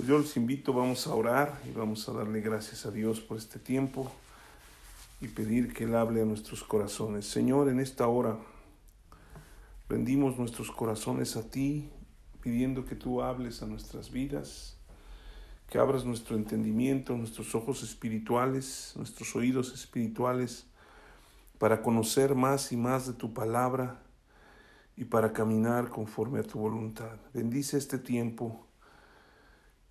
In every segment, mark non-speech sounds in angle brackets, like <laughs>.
Pues yo los invito, vamos a orar y vamos a darle gracias a Dios por este tiempo y pedir que Él hable a nuestros corazones. Señor, en esta hora rendimos nuestros corazones a ti, pidiendo que tú hables a nuestras vidas, que abras nuestro entendimiento, nuestros ojos espirituales, nuestros oídos espirituales, para conocer más y más de tu palabra y para caminar conforme a tu voluntad. Bendice este tiempo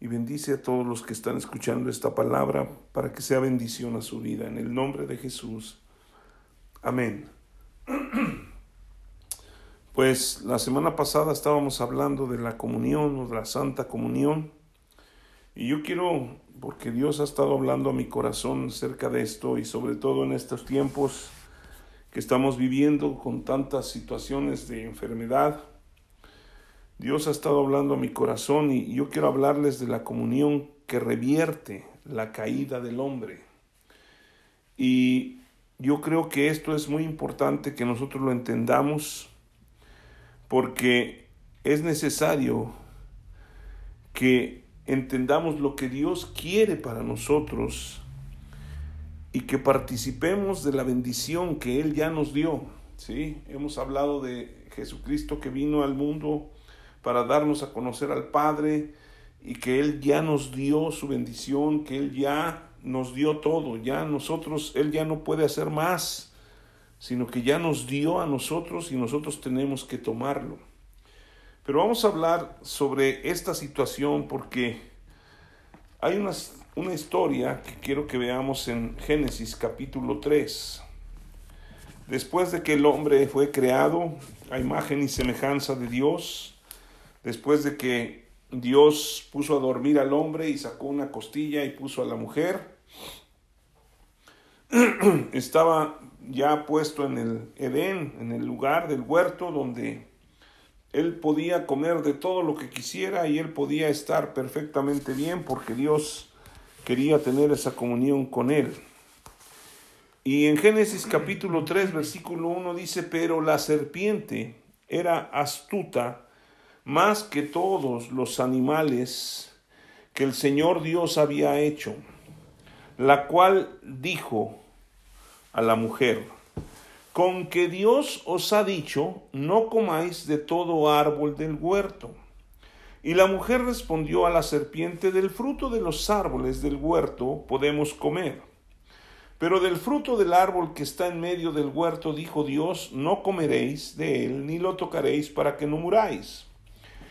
y bendice a todos los que están escuchando esta palabra para que sea bendición a su vida. En el nombre de Jesús. Amén. <clears throat> Pues la semana pasada estábamos hablando de la comunión o de la santa comunión. Y yo quiero, porque Dios ha estado hablando a mi corazón acerca de esto y sobre todo en estos tiempos que estamos viviendo con tantas situaciones de enfermedad, Dios ha estado hablando a mi corazón y yo quiero hablarles de la comunión que revierte la caída del hombre. Y yo creo que esto es muy importante que nosotros lo entendamos porque es necesario que entendamos lo que Dios quiere para nosotros y que participemos de la bendición que Él ya nos dio. ¿sí? Hemos hablado de Jesucristo que vino al mundo para darnos a conocer al Padre y que Él ya nos dio su bendición, que Él ya nos dio todo, ya nosotros, Él ya no puede hacer más, sino que ya nos dio a nosotros y nosotros tenemos que tomarlo. Pero vamos a hablar sobre esta situación porque hay una, una historia que quiero que veamos en Génesis capítulo 3. Después de que el hombre fue creado a imagen y semejanza de Dios, después de que Dios puso a dormir al hombre y sacó una costilla y puso a la mujer, <clears throat> estaba ya puesto en el Edén, en el lugar del huerto donde él podía comer de todo lo que quisiera y él podía estar perfectamente bien porque Dios quería tener esa comunión con él. Y en Génesis capítulo 3, versículo 1 dice, pero la serpiente era astuta más que todos los animales que el Señor Dios había hecho, la cual dijo a la mujer, con que Dios os ha dicho, no comáis de todo árbol del huerto. Y la mujer respondió a la serpiente, del fruto de los árboles del huerto podemos comer. Pero del fruto del árbol que está en medio del huerto, dijo Dios, no comeréis de él, ni lo tocaréis para que no muráis.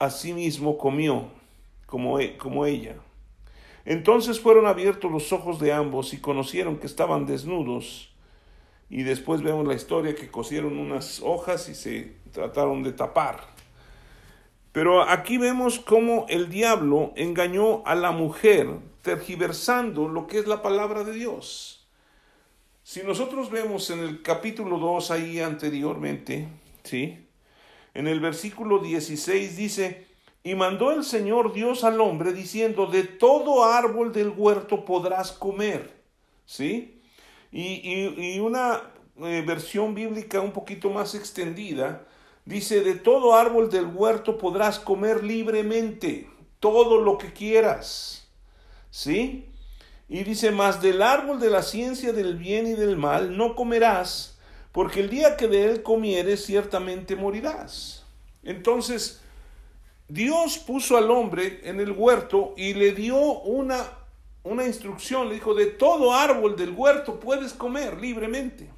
asimismo comió, como, e, como ella. Entonces fueron abiertos los ojos de ambos y conocieron que estaban desnudos. Y después vemos la historia que cosieron unas hojas y se trataron de tapar. Pero aquí vemos cómo el diablo engañó a la mujer tergiversando lo que es la palabra de Dios. Si nosotros vemos en el capítulo 2 ahí anteriormente, ¿sí? En el versículo 16 dice, y mandó el Señor Dios al hombre diciendo, de todo árbol del huerto podrás comer. ¿Sí? Y, una eh, versión bíblica un poquito más extendida dice, de todo árbol del huerto podrás comer libremente, todo lo que quieras. ¿Sí? Y dice, más del árbol de la ciencia del bien y del mal no comerás, porque el día que de él comieres ciertamente morirás. Entonces, Dios puso al hombre en el huerto y le dio una, una instrucción, le dijo, de todo árbol del huerto puedes comer libremente.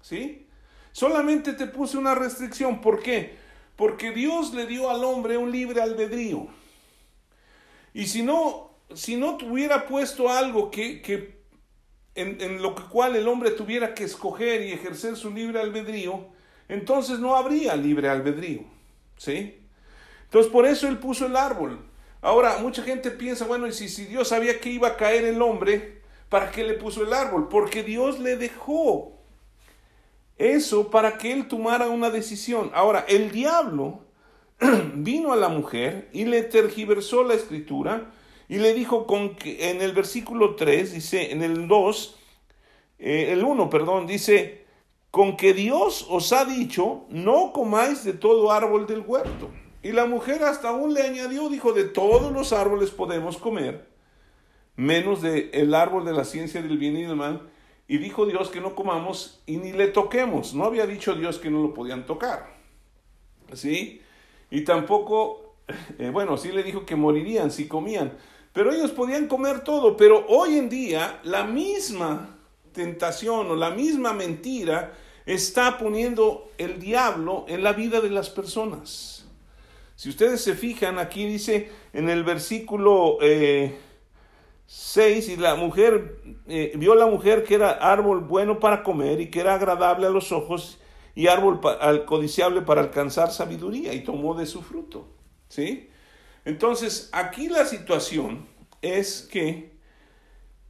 ¿Sí? Solamente te puse una restricción, ¿por qué? Porque Dios le dio al hombre un libre albedrío. Y si no, si no tuviera puesto algo que, que en, lo cual el hombre tuviera que escoger y ejercer su libre albedrío, entonces no habría libre albedrío. ¿Sí? Entonces por eso él puso el árbol, Ahora, mucha gente piensa, bueno, y si, si Dios sabía que iba a caer el hombre, ¿para qué le puso el árbol? Porque Dios le dejó eso para que él tomara una decisión. Ahora, el diablo <clears throat> vino a la mujer y le tergiversó la escritura y le dijo con que en el versículo 3, dice, en el 2, eh, el 1, perdón, dice, con que Dios os ha dicho, no comáis de todo árbol del huerto. Y la mujer hasta aún le añadió, dijo, de todos los árboles podemos comer, menos del el árbol de la ciencia del bien y del mal. Y dijo Dios que no comamos y ni le toquemos. No había dicho Dios que no lo podían tocar. ¿Sí? Y tampoco, eh, bueno, sí le dijo que morirían si comían. Pero ellos podían comer todo. Pero hoy en día la misma tentación o la misma mentira está poniendo el diablo en la vida de las personas. Si ustedes se fijan, aquí dice en el versículo eh, 6, y la mujer, eh, vio la mujer que era árbol bueno para comer y que era agradable a los ojos y árbol codiciable para alcanzar sabiduría y tomó de su fruto. ¿Sí? Entonces, aquí la situación es que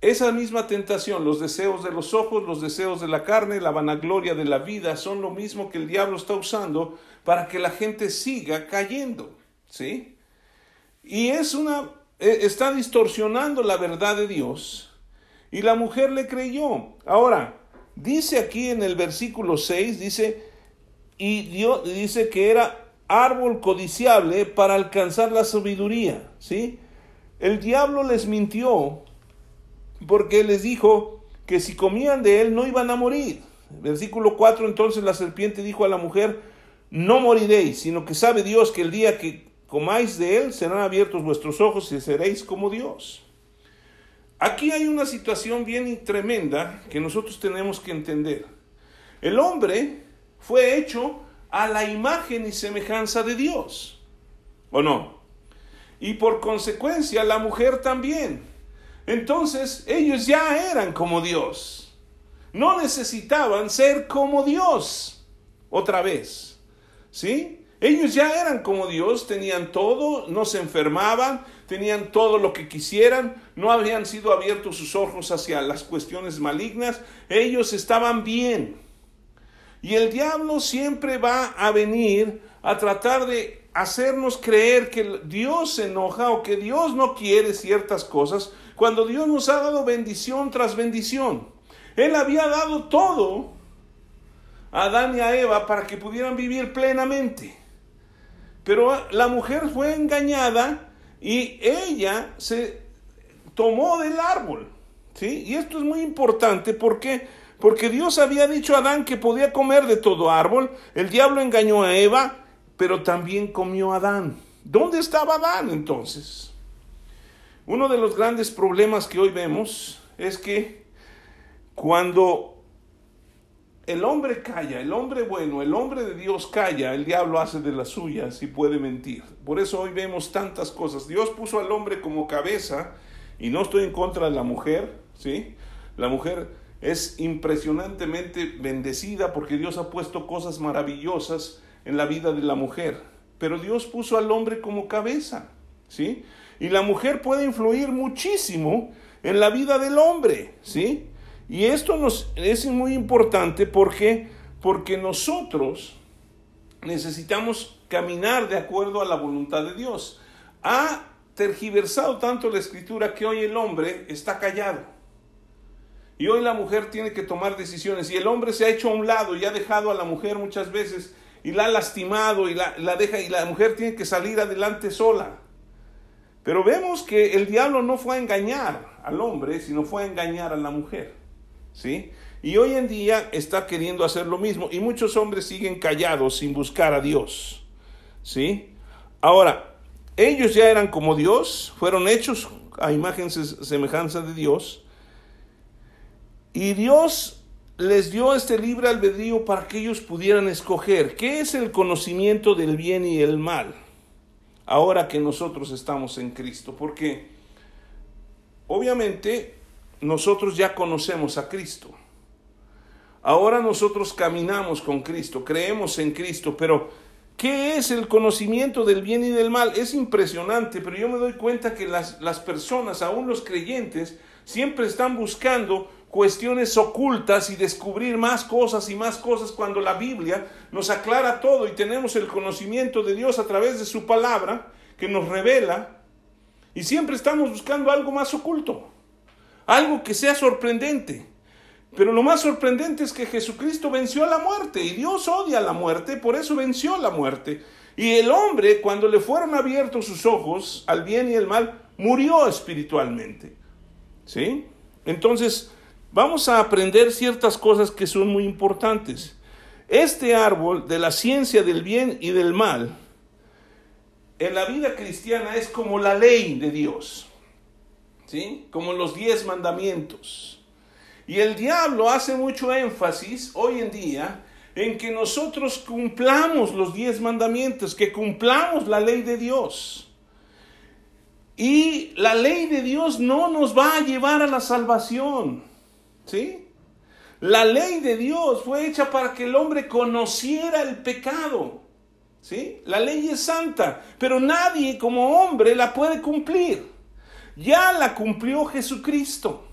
esa misma tentación, los deseos de los ojos, los deseos de la carne, la vanagloria de la vida, son lo mismo que el diablo está usando para que la gente siga cayendo. ¿Sí? Y es una eh, está distorsionando la verdad de Dios y la mujer le creyó. Ahora, dice aquí en el versículo 6, dice, y Dios dice que era árbol codiciable para alcanzar la sabiduría, ¿sí? El diablo les mintió porque les dijo que si comían de él no iban a morir. Versículo 4, entonces la serpiente dijo a la mujer, no moriréis, sino que sabe Dios que el día que comáis de él, serán abiertos vuestros ojos y seréis como Dios. Aquí hay una situación bien tremenda que nosotros tenemos que entender. El hombre fue hecho a la imagen y semejanza de Dios, ¿o no? Y por consecuencia la mujer también. Entonces ellos ya eran como Dios. No necesitaban ser como Dios otra vez. ¿Sí? Ellos ya eran como Dios, tenían todo, no se enfermaban, tenían todo lo que quisieran, no habían sido abiertos sus ojos hacia las cuestiones malignas, ellos estaban bien. Y el diablo siempre va a venir a tratar de hacernos creer que Dios se enoja o que Dios no quiere ciertas cosas, cuando Dios nos ha dado bendición tras bendición. Él había dado todo a Adán y a Eva para que pudieran vivir plenamente. Pero la mujer fue engañada y ella se tomó del árbol. ¿sí? Y esto es muy importante porque porque Dios había dicho a Adán que podía comer de todo árbol. El diablo engañó a Eva, pero también comió a Adán. ¿Dónde estaba Adán entonces? Uno de los grandes problemas que hoy vemos es que cuando el hombre calla, el hombre bueno, el hombre de Dios calla, el diablo hace de las suyas y puede mentir. Por eso hoy vemos tantas cosas. Dios puso al hombre como cabeza y no estoy en contra de la mujer, ¿sí? La mujer es impresionantemente bendecida porque Dios ha puesto cosas maravillosas en la vida de la mujer. Pero Dios puso al hombre como cabeza, ¿sí? Y la mujer puede influir muchísimo en la vida del hombre, ¿sí? Y esto nos, es muy importante porque, porque nosotros necesitamos caminar de acuerdo a la voluntad de Dios. Ha tergiversado tanto la escritura que hoy el hombre está callado. Y hoy la mujer tiene que tomar decisiones. Y el hombre se ha hecho a un lado y ha dejado a la mujer muchas veces y la ha lastimado y la, la deja y la mujer tiene que salir adelante sola. Pero vemos que el diablo no fue a engañar al hombre, sino fue a engañar a la mujer. ¿sí? Y hoy en día está queriendo hacer lo mismo y muchos hombres siguen callados sin buscar a Dios, ¿sí? Ahora, ellos ya eran como Dios, fueron hechos a imagen semejanza de Dios y Dios les dio este libre albedrío para que ellos pudieran escoger qué es el conocimiento del bien y el mal ahora que nosotros estamos en Cristo, porque obviamente nosotros ya conocemos a Cristo. Ahora nosotros caminamos con Cristo, creemos en Cristo, pero ¿Qué es el conocimiento del bien y del mal? Es impresionante, pero yo me doy cuenta que las, las personas, aún los creyentes, siempre están buscando cuestiones ocultas y descubrir más cosas y más cosas cuando la Biblia nos aclara todo y tenemos el conocimiento de Dios a través de su palabra que nos revela y siempre estamos buscando algo más oculto, algo que sea sorprendente. Pero lo más sorprendente es que Jesucristo venció a la muerte y Dios odia la muerte, por eso venció la muerte. Y el hombre, cuando le fueron abiertos sus ojos al bien y el mal, murió espiritualmente. ¿Sí? Entonces, vamos a aprender ciertas cosas que son muy importantes. Este árbol de la ciencia del bien y del mal, en la vida cristiana es como la ley de Dios, ¿sí? Como los diez mandamientos. Y el diablo hace mucho énfasis hoy en día en que nosotros cumplamos los diez mandamientos, que cumplamos la ley de Dios. Y la ley de Dios no nos va a llevar a la salvación, ¿sí? La ley de Dios fue hecha para que el hombre conociera el pecado, ¿sí? La ley es santa, pero nadie como hombre la puede cumplir. Ya la cumplió Jesucristo.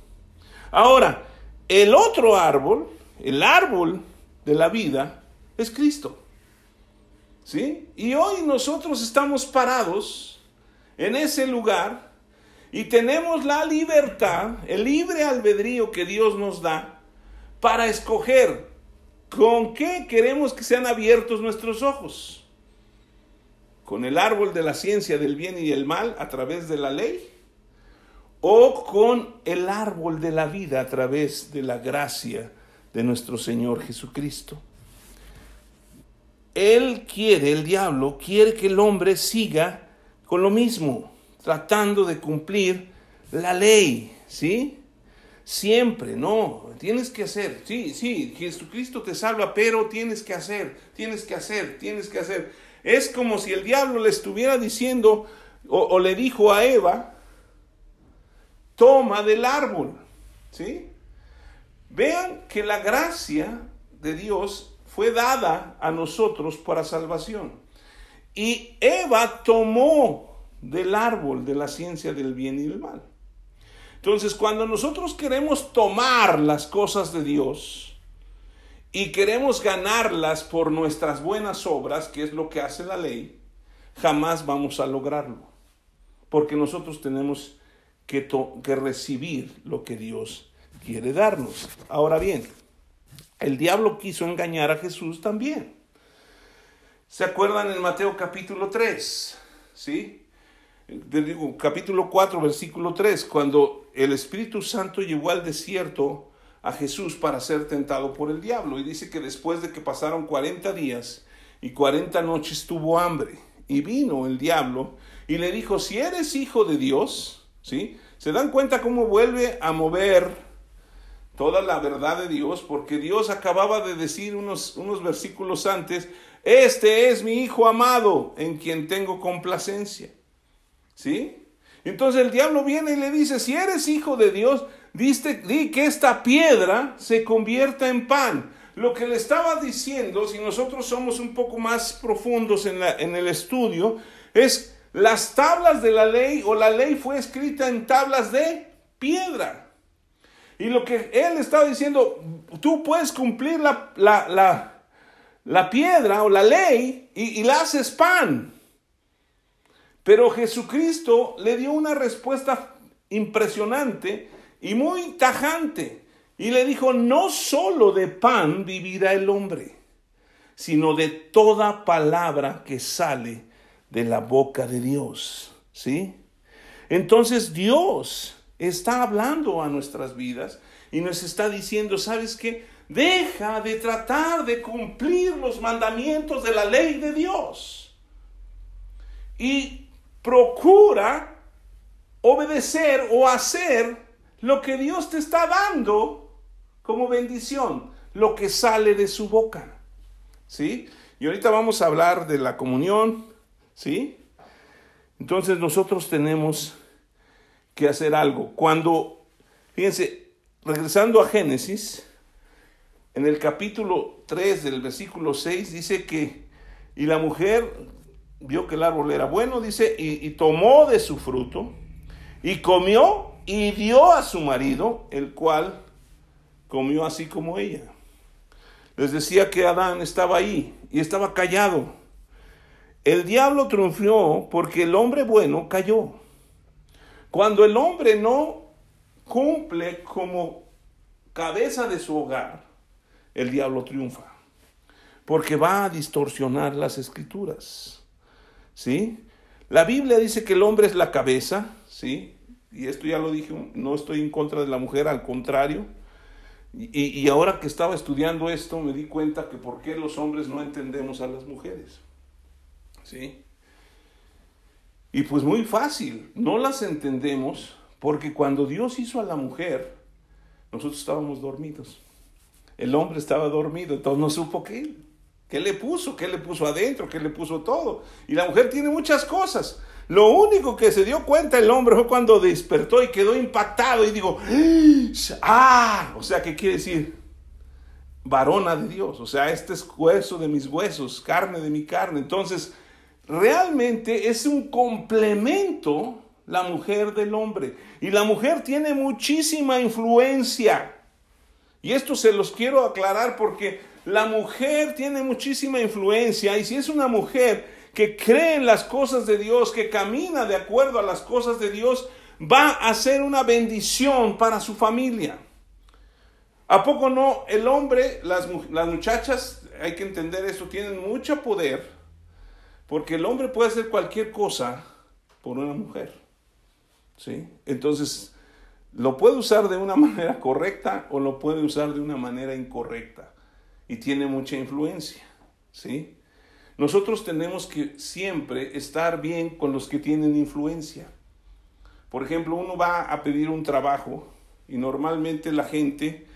Ahora, el otro árbol, el árbol de la vida, es Cristo. ¿Sí? Y hoy nosotros estamos parados en ese lugar y tenemos la libertad, el libre albedrío que Dios nos da para escoger con qué queremos que sean abiertos nuestros ojos. Con el árbol de la ciencia del bien y del mal a través de la ley o con el árbol de la vida a través de la gracia de nuestro Señor Jesucristo. Él quiere, el diablo quiere que el hombre siga con lo mismo, tratando de cumplir la ley, ¿sí? Siempre, no, tienes que hacer, sí, sí, Jesucristo te salva, pero tienes que hacer, tienes que hacer, tienes que hacer. Es como si el diablo le estuviera diciendo o, o le dijo a Eva, toma del árbol. ¿Sí? Vean que la gracia de Dios fue dada a nosotros para salvación. Y Eva tomó del árbol de la ciencia del bien y del mal. Entonces, cuando nosotros queremos tomar las cosas de Dios y queremos ganarlas por nuestras buenas obras, que es lo que hace la ley, jamás vamos a lograrlo. Porque nosotros tenemos que, que recibir lo que Dios quiere darnos. Ahora bien, el diablo quiso engañar a Jesús también. ¿Se acuerdan en Mateo capítulo 3? ¿Sí? Digo, capítulo 4, versículo 3, cuando el Espíritu Santo llevó al desierto a Jesús para ser tentado por el diablo. Y dice que después de que pasaron 40 días y 40 noches tuvo hambre. Y vino el diablo y le dijo, si eres hijo de Dios, ¿Sí? ¿Se dan cuenta cómo vuelve a mover toda la verdad de Dios? Porque Dios acababa de decir unos, unos versículos antes, este es mi Hijo amado en quien tengo complacencia. ¿Sí? Entonces el diablo viene y le dice, si eres hijo de Dios, diste, di que esta piedra se convierta en pan. Lo que le estaba diciendo, si nosotros somos un poco más profundos en, la, en el estudio, es las tablas de la ley o la ley fue escrita en tablas de piedra. Y lo que él estaba diciendo, tú puedes cumplir la, la, piedra o la ley y, y la haces pan. Pero Jesucristo le dio una respuesta impresionante y muy tajante. Y le dijo, no solo de pan vivirá el hombre, sino de toda palabra que sale de la boca de Dios, ¿sí? Entonces Dios está hablando a nuestras vidas y nos está diciendo, ¿sabes qué? Deja de tratar de cumplir los mandamientos de la ley de Dios y procura obedecer o hacer lo que Dios te está dando como bendición, lo que sale de su boca. ¿Sí? Y ahorita vamos a hablar de la comunión, ¿Sí? Entonces nosotros tenemos que hacer algo. Cuando, fíjense, regresando a Génesis, en el capítulo 3 del versículo 6 dice que Y la mujer vio que el árbol era bueno, dice, y, tomó de su fruto, y comió, y dio a su marido, el cual comió así como ella. Les decía que Adán estaba ahí y estaba callado. El diablo triunfó porque el hombre bueno cayó. Cuando el hombre no cumple como cabeza de su hogar, el diablo triunfa. Porque va a distorsionar las escrituras. ¿Sí? La Biblia dice que el hombre es la cabeza, ¿sí? Y esto ya lo dije, no estoy en contra de la mujer, al contrario. Y, y, ahora que estaba estudiando esto, me di cuenta que por qué los hombres no entendemos a las mujeres. ¿Sí? Y pues muy fácil, no las entendemos porque cuando Dios hizo a la mujer, nosotros estábamos dormidos. El hombre estaba dormido, entonces no supo qué. ¿Qué le puso? ¿Qué le puso adentro? ¿Qué le puso todo? Y la mujer tiene muchas cosas. Lo único que se dio cuenta el hombre fue cuando despertó y quedó impactado y digo, ah, o sea, ¿qué quiere decir? Varona de Dios, o sea, este es hueso de mis huesos, carne de mi carne. Entonces, realmente es un complemento la mujer del hombre. Y la mujer tiene muchísima influencia. Y esto se los quiero aclarar porque la mujer tiene muchísima influencia. Y si es una mujer que cree en las cosas de Dios, que camina de acuerdo a las cosas de Dios, va a ser una bendición para su familia. ¿A poco no? El hombre, las, las muchachas, hay que entender eso, tienen mucho poder, porque el hombre puede hacer cualquier cosa por una mujer. ¿Sí? Entonces, lo puede usar de una <laughs> manera correcta o lo puede usar de una manera incorrecta. Y tiene mucha influencia. ¿Sí? Nosotros tenemos que siempre estar bien con los que tienen influencia. Por ejemplo, uno va a pedir un trabajo y normalmente la gente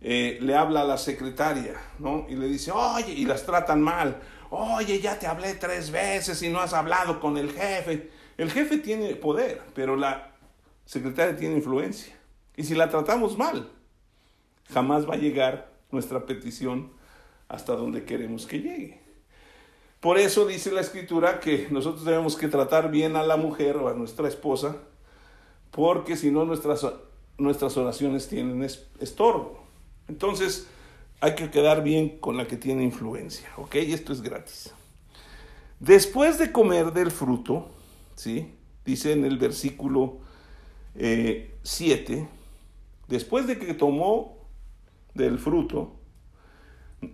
eh, le habla a la secretaria, ¿no? Y le dice, oye, y las tratan mal. Oye, ya te hablé tres veces y no has hablado con el jefe. El jefe tiene poder, pero la secretaria tiene influencia. Y si la tratamos mal, jamás va a llegar nuestra petición hasta donde queremos que llegue. Por eso dice la escritura que nosotros debemos que tratar bien a la mujer o a nuestra esposa, porque si no nuestras, nuestras oraciones tienen estorbo. Entonces hay que quedar bien con la que tiene influencia, ¿ok? Esto es gratis. Después de comer del fruto, ¿sí? Dice en el versículo 7, eh, después de que tomó del fruto,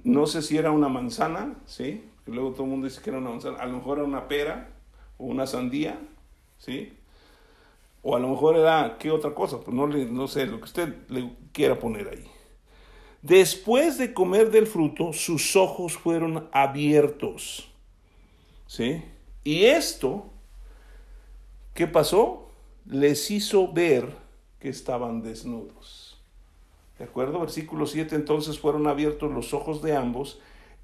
no sé si era una manzana, ¿sí? Luego todo el mundo dice que era una manzana. A lo mejor era una pera o una sandía, ¿sí? O a lo mejor era, ¿qué otra cosa? Pues no, no sé, lo que usted le quiera poner ahí. Después de comer del fruto, sus ojos fueron abiertos. ¿Sí? Y esto, ¿qué pasó? Les hizo ver que estaban desnudos. ¿De acuerdo? Versículo 7, entonces fueron abiertos los ojos de ambos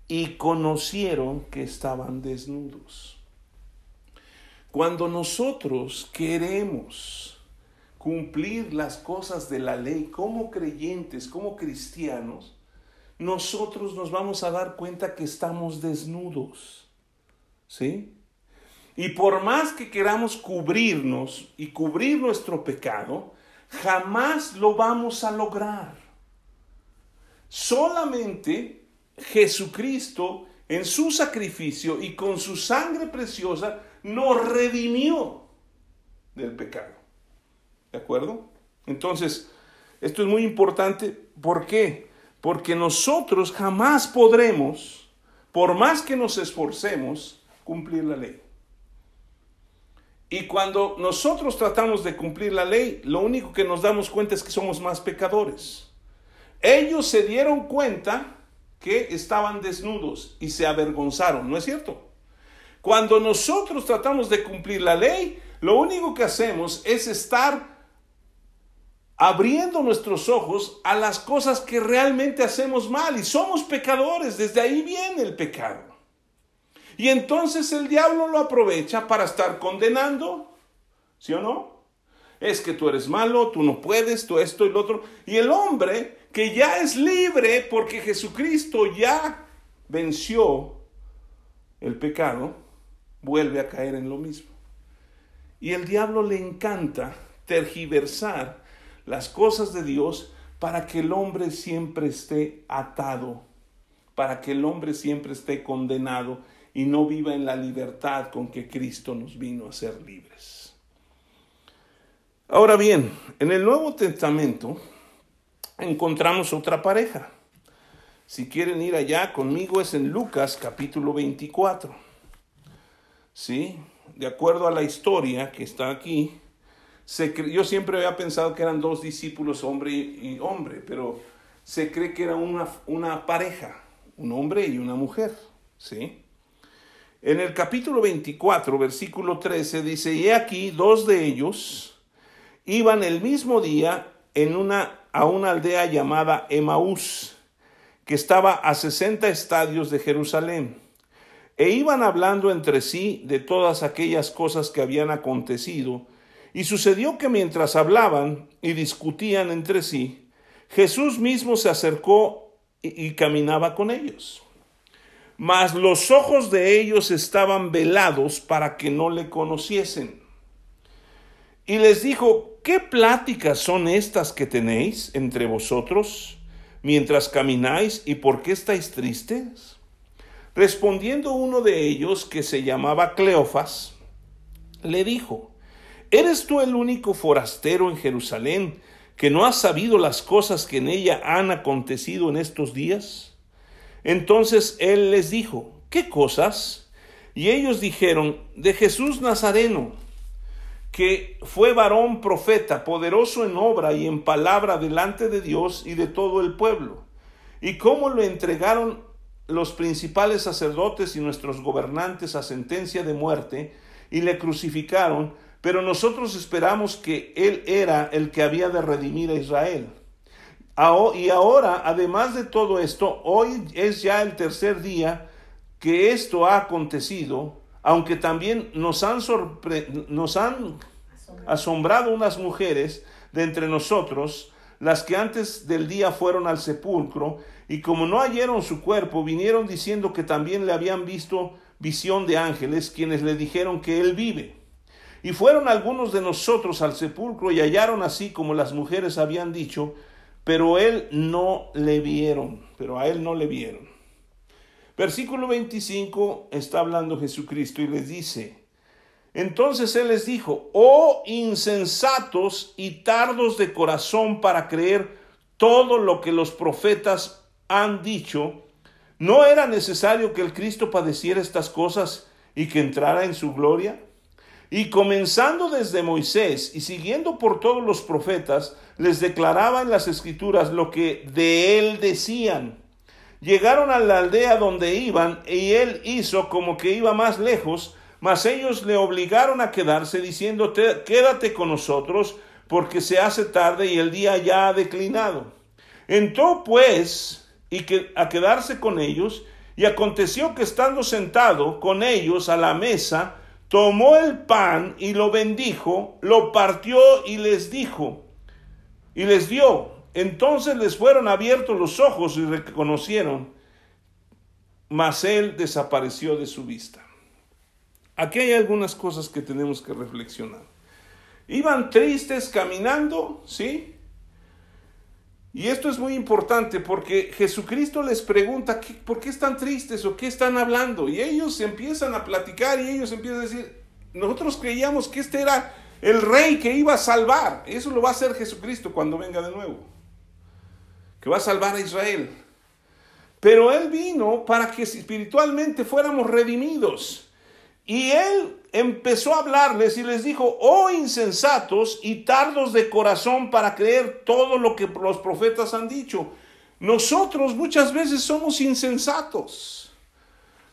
y conocieron que estaban desnudos. Cuando nosotros queremos cumplir las cosas de la ley como creyentes, como cristianos, nosotros nos vamos a dar cuenta que estamos desnudos. ¿Sí? Y por más que queramos cubrirnos y cubrir nuestro pecado, jamás lo vamos a lograr. Solamente Jesucristo en su sacrificio y con su sangre preciosa nos redimió del pecado. ¿De acuerdo? Entonces, esto es muy importante. ¿Por qué? Porque nosotros jamás podremos, por más que nos esforcemos, cumplir la ley. Y cuando nosotros tratamos de cumplir la ley, lo único que nos damos cuenta es que somos más pecadores. Ellos se dieron cuenta que estaban desnudos y se avergonzaron, ¿no es cierto? Cuando nosotros tratamos de cumplir la ley, lo único que hacemos es estar abriendo nuestros ojos a las cosas que realmente hacemos mal y somos pecadores, desde ahí viene el pecado. Y entonces el diablo lo aprovecha para estar condenando, ¿sí o no? Es que tú eres malo, tú no puedes, tú esto y lo otro. Y el hombre que ya es libre porque Jesucristo ya venció el pecado, vuelve a caer en lo mismo. Y el diablo le encanta tergiversar las cosas de Dios para que el hombre siempre esté atado, para que el hombre siempre esté condenado y no viva en la libertad con que Cristo nos vino a ser libres. Ahora bien, en el Nuevo Testamento encontramos otra pareja. Si quieren ir allá conmigo es en Lucas capítulo 24. ¿Sí? De acuerdo a la historia que está aquí, yo siempre había pensado que eran dos discípulos, hombre y hombre, pero se cree que era una, una pareja, un hombre y una mujer. ¿Sí? En el capítulo 24, versículo 13, dice, y aquí dos de ellos iban el mismo día en una, a una aldea llamada Emaús, que estaba a 60 estadios de Jerusalén, e iban hablando entre sí de todas aquellas cosas que habían acontecido, y sucedió que mientras hablaban y discutían entre sí, Jesús mismo se acercó y caminaba con ellos. Mas los ojos de ellos estaban velados para que no le conociesen. Y les dijo, ¿qué pláticas son estas que tenéis entre vosotros mientras camináis y por qué estáis tristes? Respondiendo uno de ellos, que se llamaba Cleofas, le dijo, ¿eres tú el único forastero en Jerusalén que no has sabido las cosas que en ella han acontecido en estos días? Entonces él les dijo, ¿qué cosas? Y ellos dijeron, de Jesús Nazareno, que fue varón profeta, poderoso en obra y en palabra delante de Dios y de todo el pueblo, y cómo lo entregaron los principales sacerdotes y nuestros gobernantes a sentencia de muerte, y le crucificaron, pero nosotros esperamos que él era el que había de redimir a Israel. Y ahora, además de todo esto, hoy es ya el tercer día que esto ha acontecido, aunque también nos han, nos han asombrado unas mujeres de entre nosotros, las que antes del día fueron al sepulcro, y como no hallaron su cuerpo, vinieron diciendo que también le habían visto visión de ángeles, quienes le dijeron que él vive. Y fueron algunos de nosotros al sepulcro y hallaron así como las mujeres habían dicho, pero él no le vieron, pero a él no le vieron. Versículo 25 está hablando Jesucristo y les dice, entonces él les dijo, oh insensatos y tardos de corazón para creer todo lo que los profetas han dicho, ¿no era necesario que el Cristo padeciera estas cosas y que entrara en su gloria? Y comenzando desde Moisés y siguiendo por todos los profetas, les declaraba en las escrituras lo que de él decían. Llegaron a la aldea donde iban y él hizo como que iba más lejos, mas ellos le obligaron a quedarse diciendo, quédate con nosotros porque se hace tarde y el día ya ha declinado. Entró pues y a quedarse con ellos y aconteció que estando sentado con ellos a la mesa, tomó el pan y lo bendijo, lo partió y les dijo, y les dio. Entonces les fueron abiertos los ojos y reconocieron, mas él desapareció de su vista. Aquí hay algunas cosas que tenemos que reflexionar. Iban tristes caminando, ¿sí? Y esto es muy importante porque Jesucristo les pregunta, ¿por qué están tristes o qué están hablando? Y ellos empiezan a platicar y ellos empiezan a decir, nosotros creíamos que este era el rey que iba a salvar. Eso lo va a hacer Jesucristo cuando venga de nuevo. Que va a salvar a Israel. Pero Él vino para que espiritualmente fuéramos redimidos. Y Él empezó a hablarles y les dijo, oh insensatos y tardos de corazón para creer todo lo que los profetas han dicho. Nosotros muchas veces somos insensatos.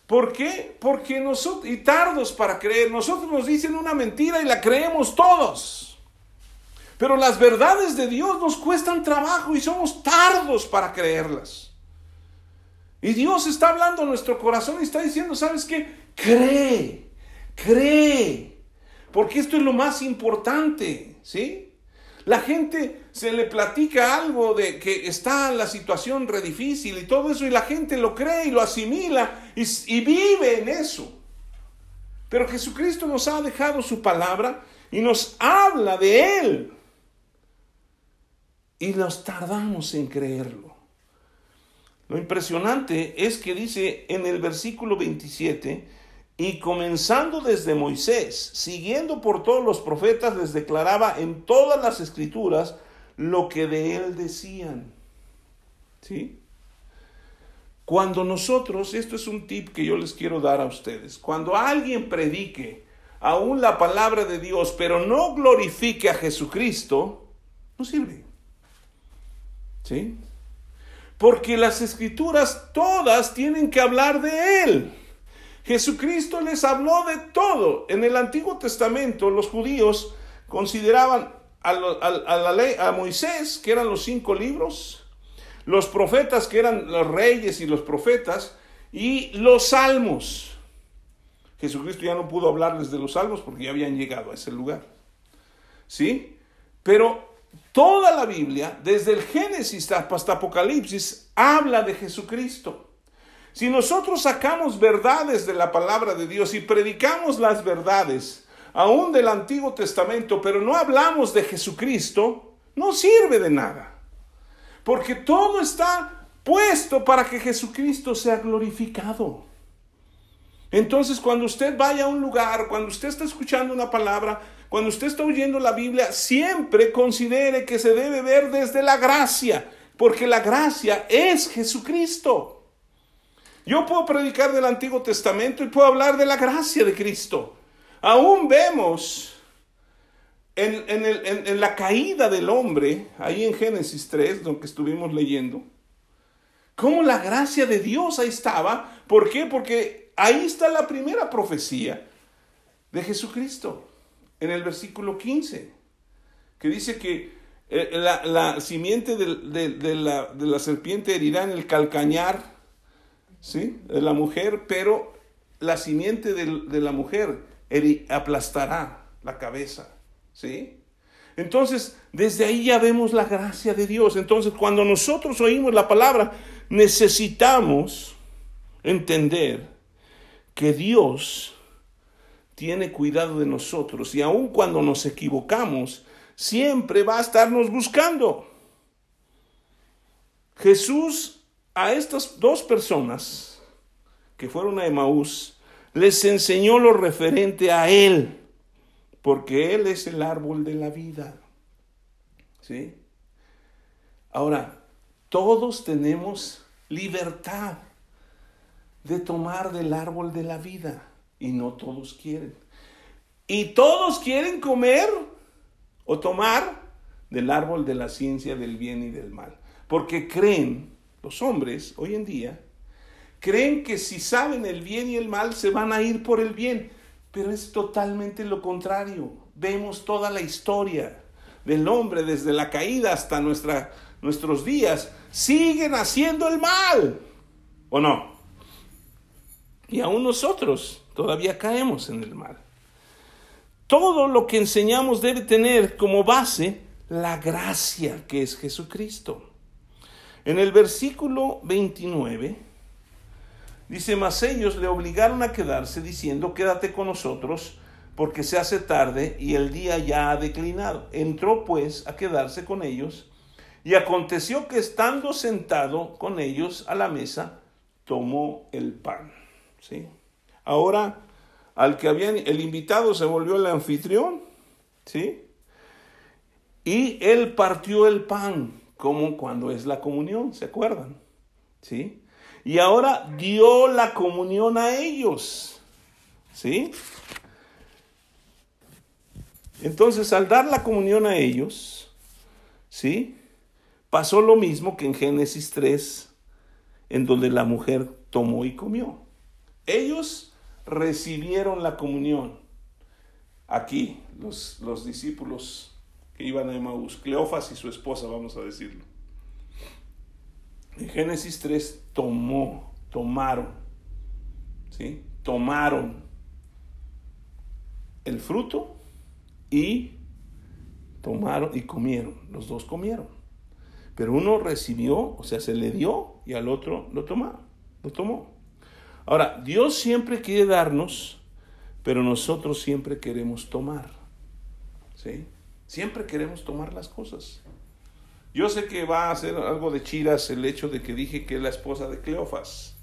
¿Por qué? Porque nosotros, y tardos para creer, nosotros nos dicen una mentira y la creemos todos. Pero las verdades de Dios nos cuestan trabajo y somos tardos para creerlas. Y Dios está hablando a nuestro corazón y está diciendo, ¿sabes qué? Cree cree, porque esto es lo más importante, ¿sí? La gente se le platica algo de que está la situación re difícil y todo eso y la gente lo cree y lo asimila y, y vive en eso. Pero Jesucristo nos ha dejado su palabra y nos habla de Él. Y nos tardamos en creerlo. Lo impresionante es que dice en el versículo 27, y comenzando desde Moisés, siguiendo por todos los profetas, les declaraba en todas las escrituras lo que de él decían. ¿Sí? Cuando nosotros, esto es un tip que yo les quiero dar a ustedes, cuando alguien predique aún la palabra de Dios, pero no glorifique a Jesucristo, no sirve. ¿Sí? Porque las escrituras todas tienen que hablar de Él. Jesucristo les habló de todo. En el Antiguo Testamento los judíos consideraban a, la ley, a Moisés, que eran los cinco libros, los profetas, que eran los reyes y los profetas, y los salmos. Jesucristo ya no pudo hablarles de los salmos porque ya habían llegado a ese lugar. ¿Sí? Pero toda la Biblia, desde el Génesis hasta Apocalipsis, habla de Jesucristo. Si nosotros sacamos verdades de la palabra de Dios y predicamos las verdades, aún del Antiguo Testamento, pero no hablamos de Jesucristo, no sirve de nada. Porque todo está puesto para que Jesucristo sea glorificado. Entonces, cuando usted vaya a un lugar, cuando usted está escuchando una palabra, cuando usted está oyendo la Biblia, siempre considere que se debe ver desde la gracia, porque la gracia es Jesucristo. Yo puedo predicar del Antiguo Testamento y puedo hablar de la gracia de Cristo. Aún vemos en, la caída del hombre, ahí en Génesis 3, lo que estuvimos leyendo, cómo la gracia de Dios ahí estaba. ¿Por qué? Porque ahí está la primera profecía de Jesucristo, en el versículo 15, que dice que eh, la, simiente de, la, de la serpiente herirá en el calcañar ¿sí? De la mujer, pero la simiente de, la mujer aplastará la cabeza, ¿sí? Entonces, desde ahí ya vemos la gracia de Dios. Entonces, cuando nosotros oímos la palabra, necesitamos entender que Dios tiene cuidado de nosotros y aun cuando nos equivocamos, siempre va a estarnos buscando. Jesús a estas dos personas que fueron a Emaús, les enseñó lo referente a Él, porque Él es el árbol de la vida. ¿Sí? Ahora, todos tenemos libertad de tomar del árbol de la vida y no todos quieren. Y todos quieren comer o tomar del árbol de la ciencia del bien y del mal, porque creen los hombres hoy en día, creen que si saben el bien y el mal se van a ir por el bien, pero es totalmente lo contrario. Vemos toda la historia del hombre desde la caída hasta nuestros días, siguen haciendo el mal, ¿o no? Y aún nosotros todavía caemos en el mal. Todo lo que enseñamos debe tener como base la gracia que es Jesucristo. En el versículo 29 dice, mas ellos le obligaron a quedarse diciendo, quédate con nosotros porque se hace tarde y el día ya ha declinado. Entró pues a quedarse con ellos y aconteció que estando sentado con ellos a la mesa, tomó el pan. ¿sí? Ahora, al que habían, el invitado se volvió el anfitrión, ¿sí? Y él partió el pan como cuando es la comunión, ¿se acuerdan? ¿Sí? Y ahora dio la comunión a ellos. ¿Sí? Entonces, al dar la comunión a ellos, ¿sí? Pasó lo mismo que en Génesis 3, en donde la mujer tomó y comió. Ellos recibieron la comunión. Aquí, los, los discípulos que iban a Emaús, Cleofas y su esposa, vamos a decirlo. En Génesis 3 tomó, tomaron, ¿sí? Tomaron el fruto y tomaron y comieron, los dos comieron. Pero uno recibió, o sea, se le dio y al otro lo tomó, lo tomó. Ahora, Dios siempre quiere darnos, pero nosotros siempre queremos tomar. ¿Sí? Siempre queremos tomar las cosas. Yo sé que va a ser algo de chiras el hecho de que dije que es la esposa de Cleofas.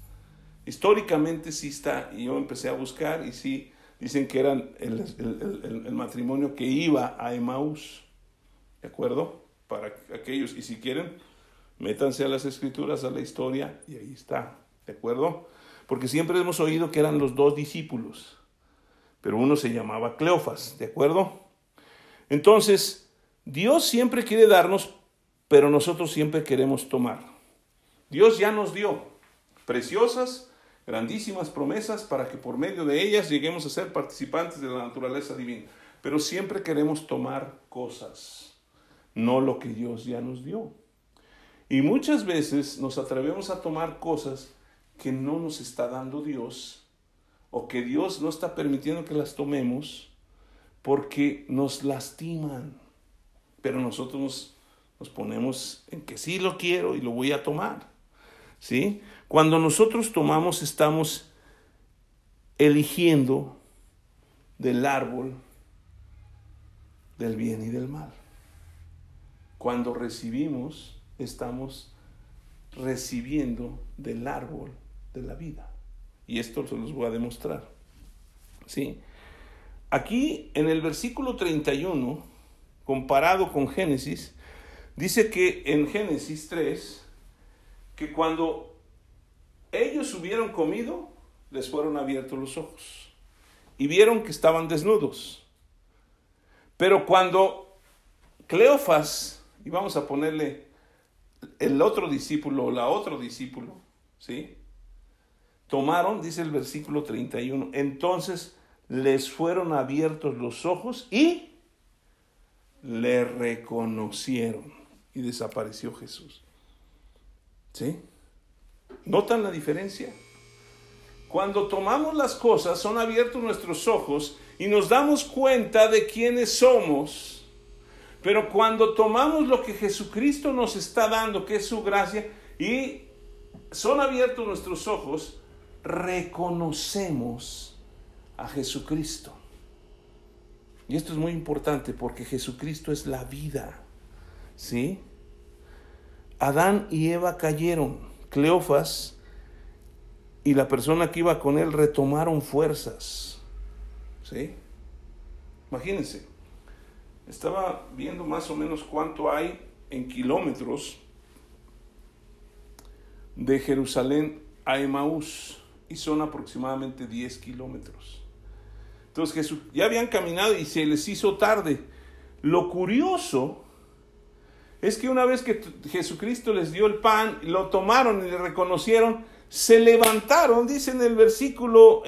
Históricamente sí está, y yo empecé a buscar y sí dicen que eran el, matrimonio que iba a Emaús. ¿De acuerdo? Para aquellos, y si quieren, métanse a las escrituras, a la historia, y ahí está. ¿De acuerdo? Porque siempre hemos oído que eran los dos discípulos, pero uno se llamaba Cleofas. ¿De acuerdo? Entonces, Dios siempre quiere darnos, pero nosotros siempre queremos tomar. Dios ya nos dio preciosas, grandísimas promesas para que por medio de ellas lleguemos a ser participantes de la naturaleza divina. Pero siempre queremos tomar cosas, no lo que Dios ya nos dio. Y muchas veces nos atrevemos a tomar cosas que no nos está dando Dios o que Dios no está permitiendo que las tomemos porque nos lastiman. Pero nosotros nos, ponemos en que sí lo quiero y lo voy a tomar. ¿Sí? Cuando nosotros tomamos estamos eligiendo del árbol del bien y del mal. Cuando recibimos estamos recibiendo del árbol de la vida. Y esto se los voy a demostrar. ¿Sí? Aquí en el versículo 31, comparado con Génesis, dice que en Génesis 3, que cuando ellos hubieron comido, les fueron abiertos los ojos y vieron que estaban desnudos. Pero cuando Cleofas, y vamos a ponerle el otro discípulo o la otro discípulo, ¿sí? Tomaron, dice el versículo 31, entonces les fueron abiertos los ojos y le reconocieron y desapareció Jesús. ¿Sí? ¿Notan la diferencia? Cuando tomamos las cosas, son abiertos nuestros ojos y nos damos cuenta de quiénes somos. Pero cuando tomamos lo que Jesucristo nos está dando, que es su gracia, y son abiertos nuestros ojos, reconocemos a Jesucristo. Y esto es muy importante porque Jesucristo es la vida. ¿Sí? Adán y Eva cayeron. Cleofas y la persona que iba con él retomaron fuerzas. ¿Sí? Imagínense. Estaba viendo más o menos cuánto hay en kilómetros de Jerusalén a Emaús y son aproximadamente 10 kilómetros. Entonces Jesús, ya habían caminado y se les hizo tarde. Lo curioso es que una vez que Jesucristo les dio el pan, lo tomaron y le reconocieron, se levantaron, dice en el versículo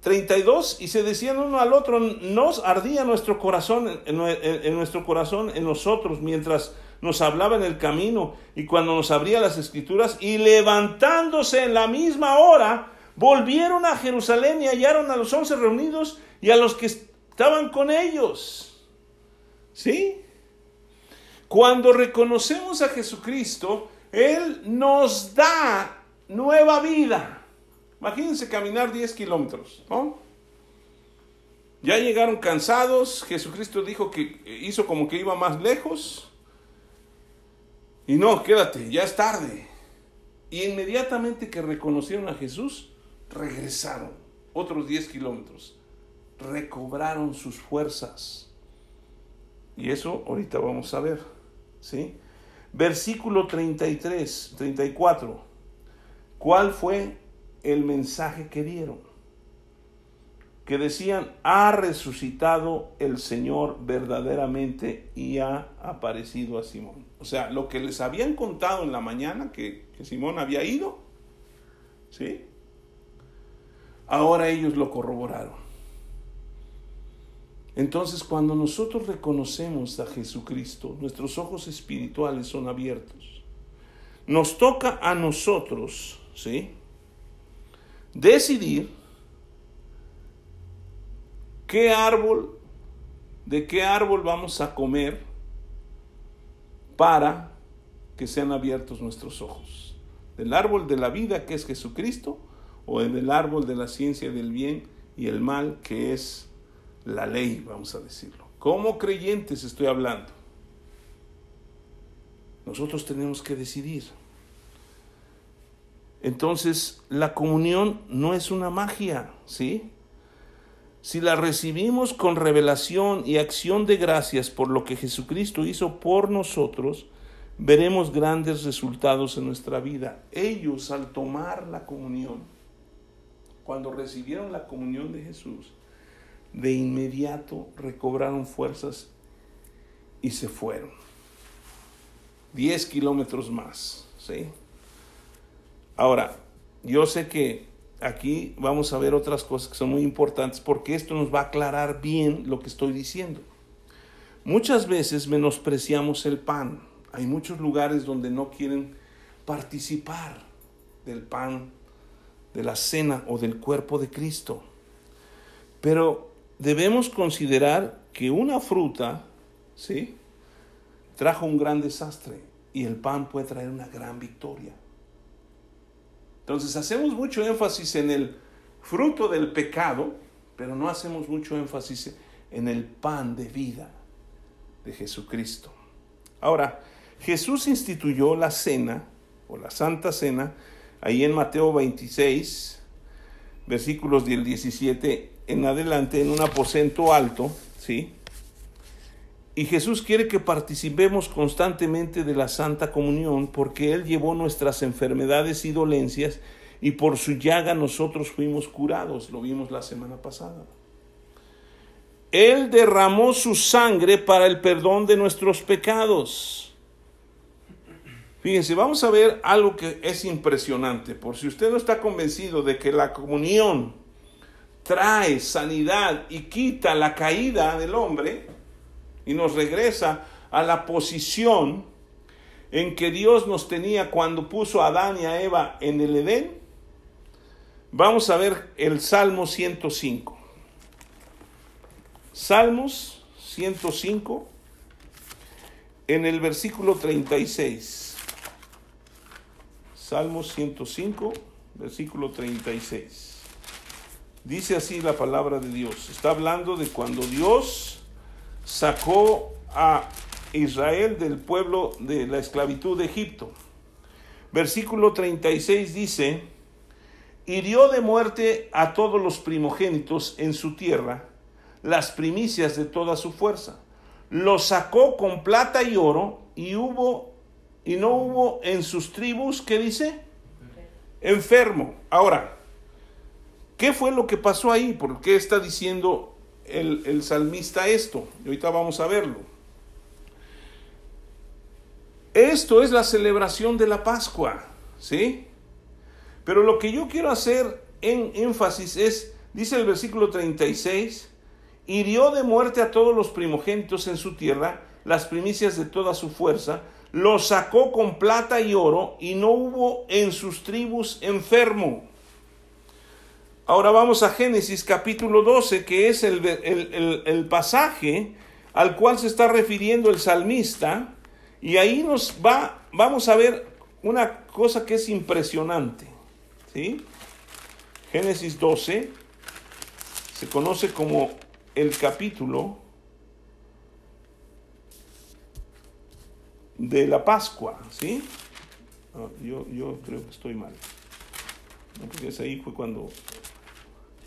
32, eh, y se decían uno al otro, nos ardía nuestro corazón, en nuestro corazón, en nosotros, mientras nos hablaba en el camino y cuando nos abría las escrituras, y levantándose en la misma hora, volvieron a Jerusalén y hallaron a los once reunidos y a los que estaban con ellos. ¿Sí? Cuando reconocemos a Jesucristo, Él nos da nueva vida. Imagínense caminar 10 kilómetros, ¿no? Ya llegaron cansados, Jesucristo dijo que hizo como que iba más lejos. Y no, quédate, ya es tarde. Y inmediatamente que reconocieron a Jesús, regresaron otros 10 kilómetros, recobraron sus fuerzas. Y eso ahorita vamos a ver, ¿sí? Versículo 33, 34. ¿Cuál fue el mensaje que dieron? Que decían, ha resucitado el Señor verdaderamente y ha aparecido a Simón. O sea, lo que les habían contado en la mañana, que, que Simón había ido, ¿sí? Ahora ellos lo corroboraron. Entonces cuando nosotros reconocemos a Jesucristo, nuestros ojos espirituales son abiertos. Nos toca a nosotros, ¿sí? Decidir qué árbol de qué árbol vamos a comer para que sean abiertos nuestros ojos. Del árbol de la vida que es Jesucristo o del árbol de la ciencia del bien y el mal que es la ley, vamos a decirlo. Como creyentes estoy hablando. Nosotros tenemos que decidir. Entonces, la comunión no es una magia, ¿sí? Si la recibimos con revelación y acción de gracias por lo que Jesucristo hizo por nosotros, veremos grandes resultados en nuestra vida. Ellos al tomar la comunión, cuando recibieron la comunión de Jesús, de inmediato recobraron fuerzas y se fueron. Diez kilómetros más, ¿sí? Ahora, yo sé que aquí vamos a ver otras cosas que son muy importantes porque esto nos va a aclarar bien lo que estoy diciendo. Muchas veces menospreciamos el pan. Hay muchos lugares donde no quieren participar del pan, de la cena o del cuerpo de Cristo. Pero debemos considerar que una fruta, ¿sí? Trajo un gran desastre y el pan puede traer una gran victoria. Entonces hacemos mucho énfasis en el fruto del pecado, pero no hacemos mucho énfasis en el pan de vida de Jesucristo. Ahora, Jesús instituyó la cena o la Santa Cena ahí en Mateo 26, versículos del 17 en adelante en un aposento alto, ¿sí? Y Jesús quiere que participemos constantemente de la Santa Comunión porque Él llevó nuestras enfermedades y dolencias y por su llaga nosotros fuimos curados, lo vimos la semana pasada. Él derramó su sangre para el perdón de nuestros pecados. Fíjense, vamos a ver algo que es impresionante, por si usted no está convencido de que la comunión trae sanidad y quita la caída del hombre, y nos regresa a la posición en que Dios nos tenía cuando puso a Adán y a Eva en el Edén. Vamos a ver el Salmo 105. Salmos 105 en el versículo 36. Salmos 105, versículo 36. Dice así la palabra de Dios. Está hablando de cuando Dios sacó a Israel del pueblo de la esclavitud de Egipto. Versículo 36 dice, hirió de muerte a todos los primogénitos en su tierra, las primicias de toda su fuerza. Los sacó con plata y oro y hubo y no hubo en sus tribus, ¿qué dice? Enfermo. Ahora, ¿qué fue lo que pasó ahí? ¿Por qué está diciendo el, salmista esto. Y ahorita vamos a verlo. Esto es la celebración de la Pascua, ¿sí? Pero lo que yo quiero hacer en énfasis es, dice el versículo 36, hirió de muerte a todos los primogénitos en su tierra, las primicias de toda su fuerza, los sacó con plata y oro, y no hubo en sus tribus enfermo. Ahora vamos a Génesis capítulo 12, que es el, pasaje al cual se está refiriendo el salmista, y ahí nos va, vamos a ver una cosa que es impresionante. ¿sí? Génesis 12 se conoce como el capítulo de la Pascua, ¿sí? yo, yo creo que estoy mal. porque ese ahí fue cuando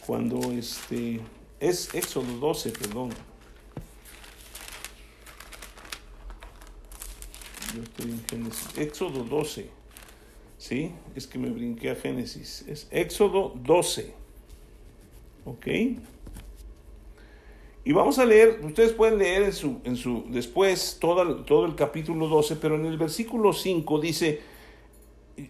cuando este es Éxodo 12, perdón. Yo estoy en Génesis. Éxodo 12. ¿Sí? Es que me brinqué a Génesis. Es Éxodo 12. ¿Ok? Y vamos a leer, ustedes pueden leer en su, en su después todo, todo el capítulo 12, pero en el versículo 5 dice,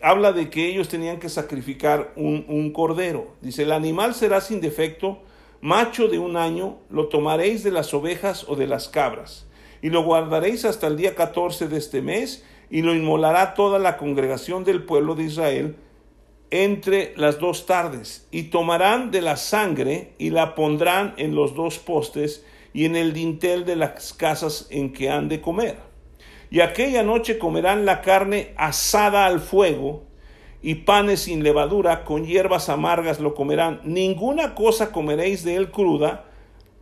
habla de que ellos tenían que sacrificar un, cordero. Dice, el animal será sin defecto, macho de un año, lo tomaréis de las ovejas o de las cabras, y lo guardaréis hasta el día 14 de este mes, y lo inmolará toda la congregación del pueblo de Israel entre las dos tardes, y tomarán de la sangre y la pondrán en los dos postes y en el dintel de las casas en que han de comer. Y aquella noche comerán la carne asada al fuego, y panes sin levadura, con hierbas amargas lo comerán. Ninguna cosa comeréis de él cruda,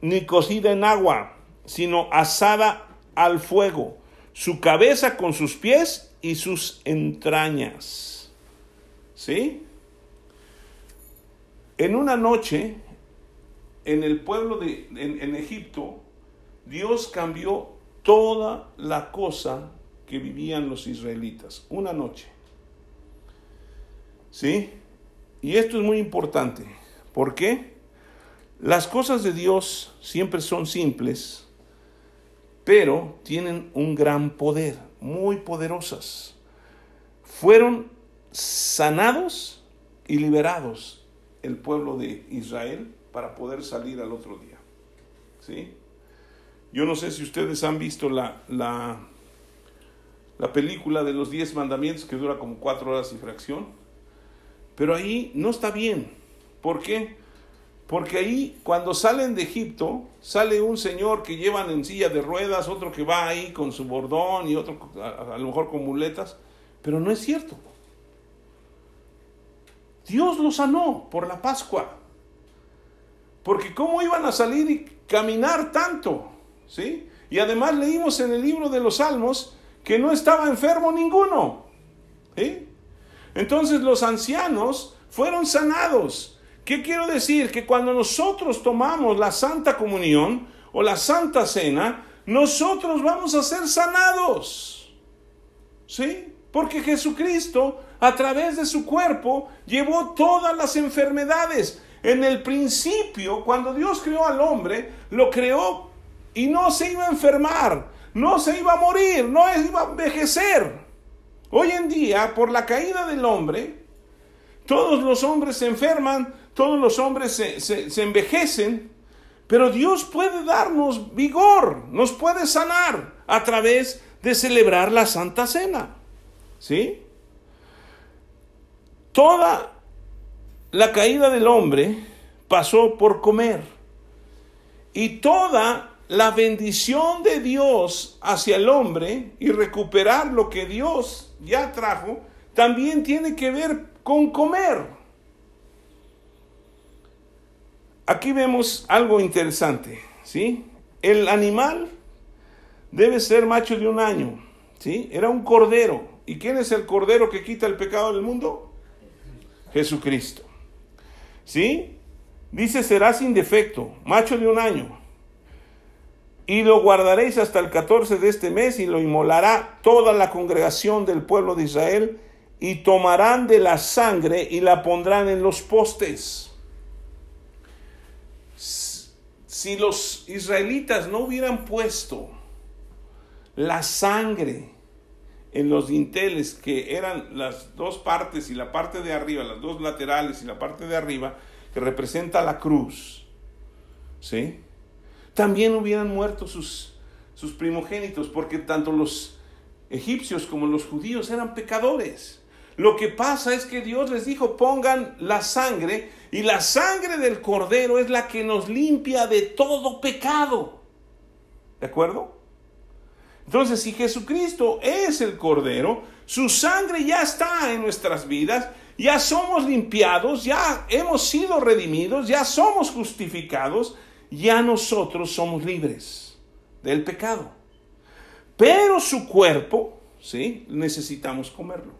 ni cocida en agua, sino asada al fuego, su cabeza con sus pies y sus entrañas. ¿Sí? En una noche, en el pueblo de en, Egipto, Dios cambió toda la cosa que vivían los israelitas. Una noche. ¿Sí? Y esto es muy importante. ¿Por qué? Las cosas de Dios siempre son simples, pero tienen un gran poder, muy poderosas. Fueron sanados y liberados el pueblo de Israel para poder salir al otro día. ¿Sí? Yo no sé si ustedes han visto la, la, la película de los diez mandamientos que dura como cuatro horas y fracción, pero ahí no está bien. ¿Por qué? Porque ahí cuando salen de Egipto, sale un señor que llevan en silla de ruedas, otro que va ahí con su bordón y otro a lo mejor con muletas, pero no es cierto. Dios los sanó por la Pascua. Porque cómo iban a salir y caminar tanto, ¿sí? Y además leímos en el libro de los Salmos que no estaba enfermo ninguno. ¿sí? Entonces los ancianos fueron sanados. ¿Qué quiero decir? Que cuando nosotros tomamos la Santa Comunión o la Santa Cena, nosotros vamos a ser sanados. ¿Sí? Porque Jesucristo a través de su cuerpo, llevó todas las enfermedades. En el principio, cuando Dios creó al hombre, lo creó y no se iba a enfermar, no se iba a morir, no iba a envejecer. Hoy en día, por la caída del hombre, todos los hombres se enferman, todos los hombres se, se envejecen, pero Dios puede darnos vigor, nos puede sanar a través de celebrar la Santa Cena. ¿Sí? Toda la caída del hombre pasó por comer. Y toda la bendición de Dios hacia el hombre y recuperar lo que Dios ya trajo, también tiene que ver con comer. Aquí vemos algo interesante, ¿sí? El animal debe ser macho de un año, ¿sí? Era un cordero. ¿Y quién es el cordero que quita el pecado del mundo? Jesucristo. ¿Sí? Dice, será sin defecto, macho de un año. Y lo guardaréis hasta el 14 de este mes y lo inmolará toda la congregación del pueblo de Israel y tomarán de la sangre y la pondrán en los postes. Si los israelitas no hubieran puesto la sangre en los dinteles, que eran las dos partes y la parte de arriba, las dos laterales y la parte de arriba, que representa la cruz, ¿sí? También hubieran muerto sus, sus primogénitos, porque tanto los egipcios como los judíos eran pecadores. Lo que pasa es que Dios les dijo, pongan la sangre, y la sangre del cordero es la que nos limpia de todo pecado. ¿De acuerdo? Entonces, si Jesucristo es el Cordero, su sangre ya está en nuestras vidas, ya somos limpiados, ya hemos sido redimidos, ya somos justificados, ya nosotros somos libres del pecado. Pero su cuerpo, ¿sí? Necesitamos comerlo.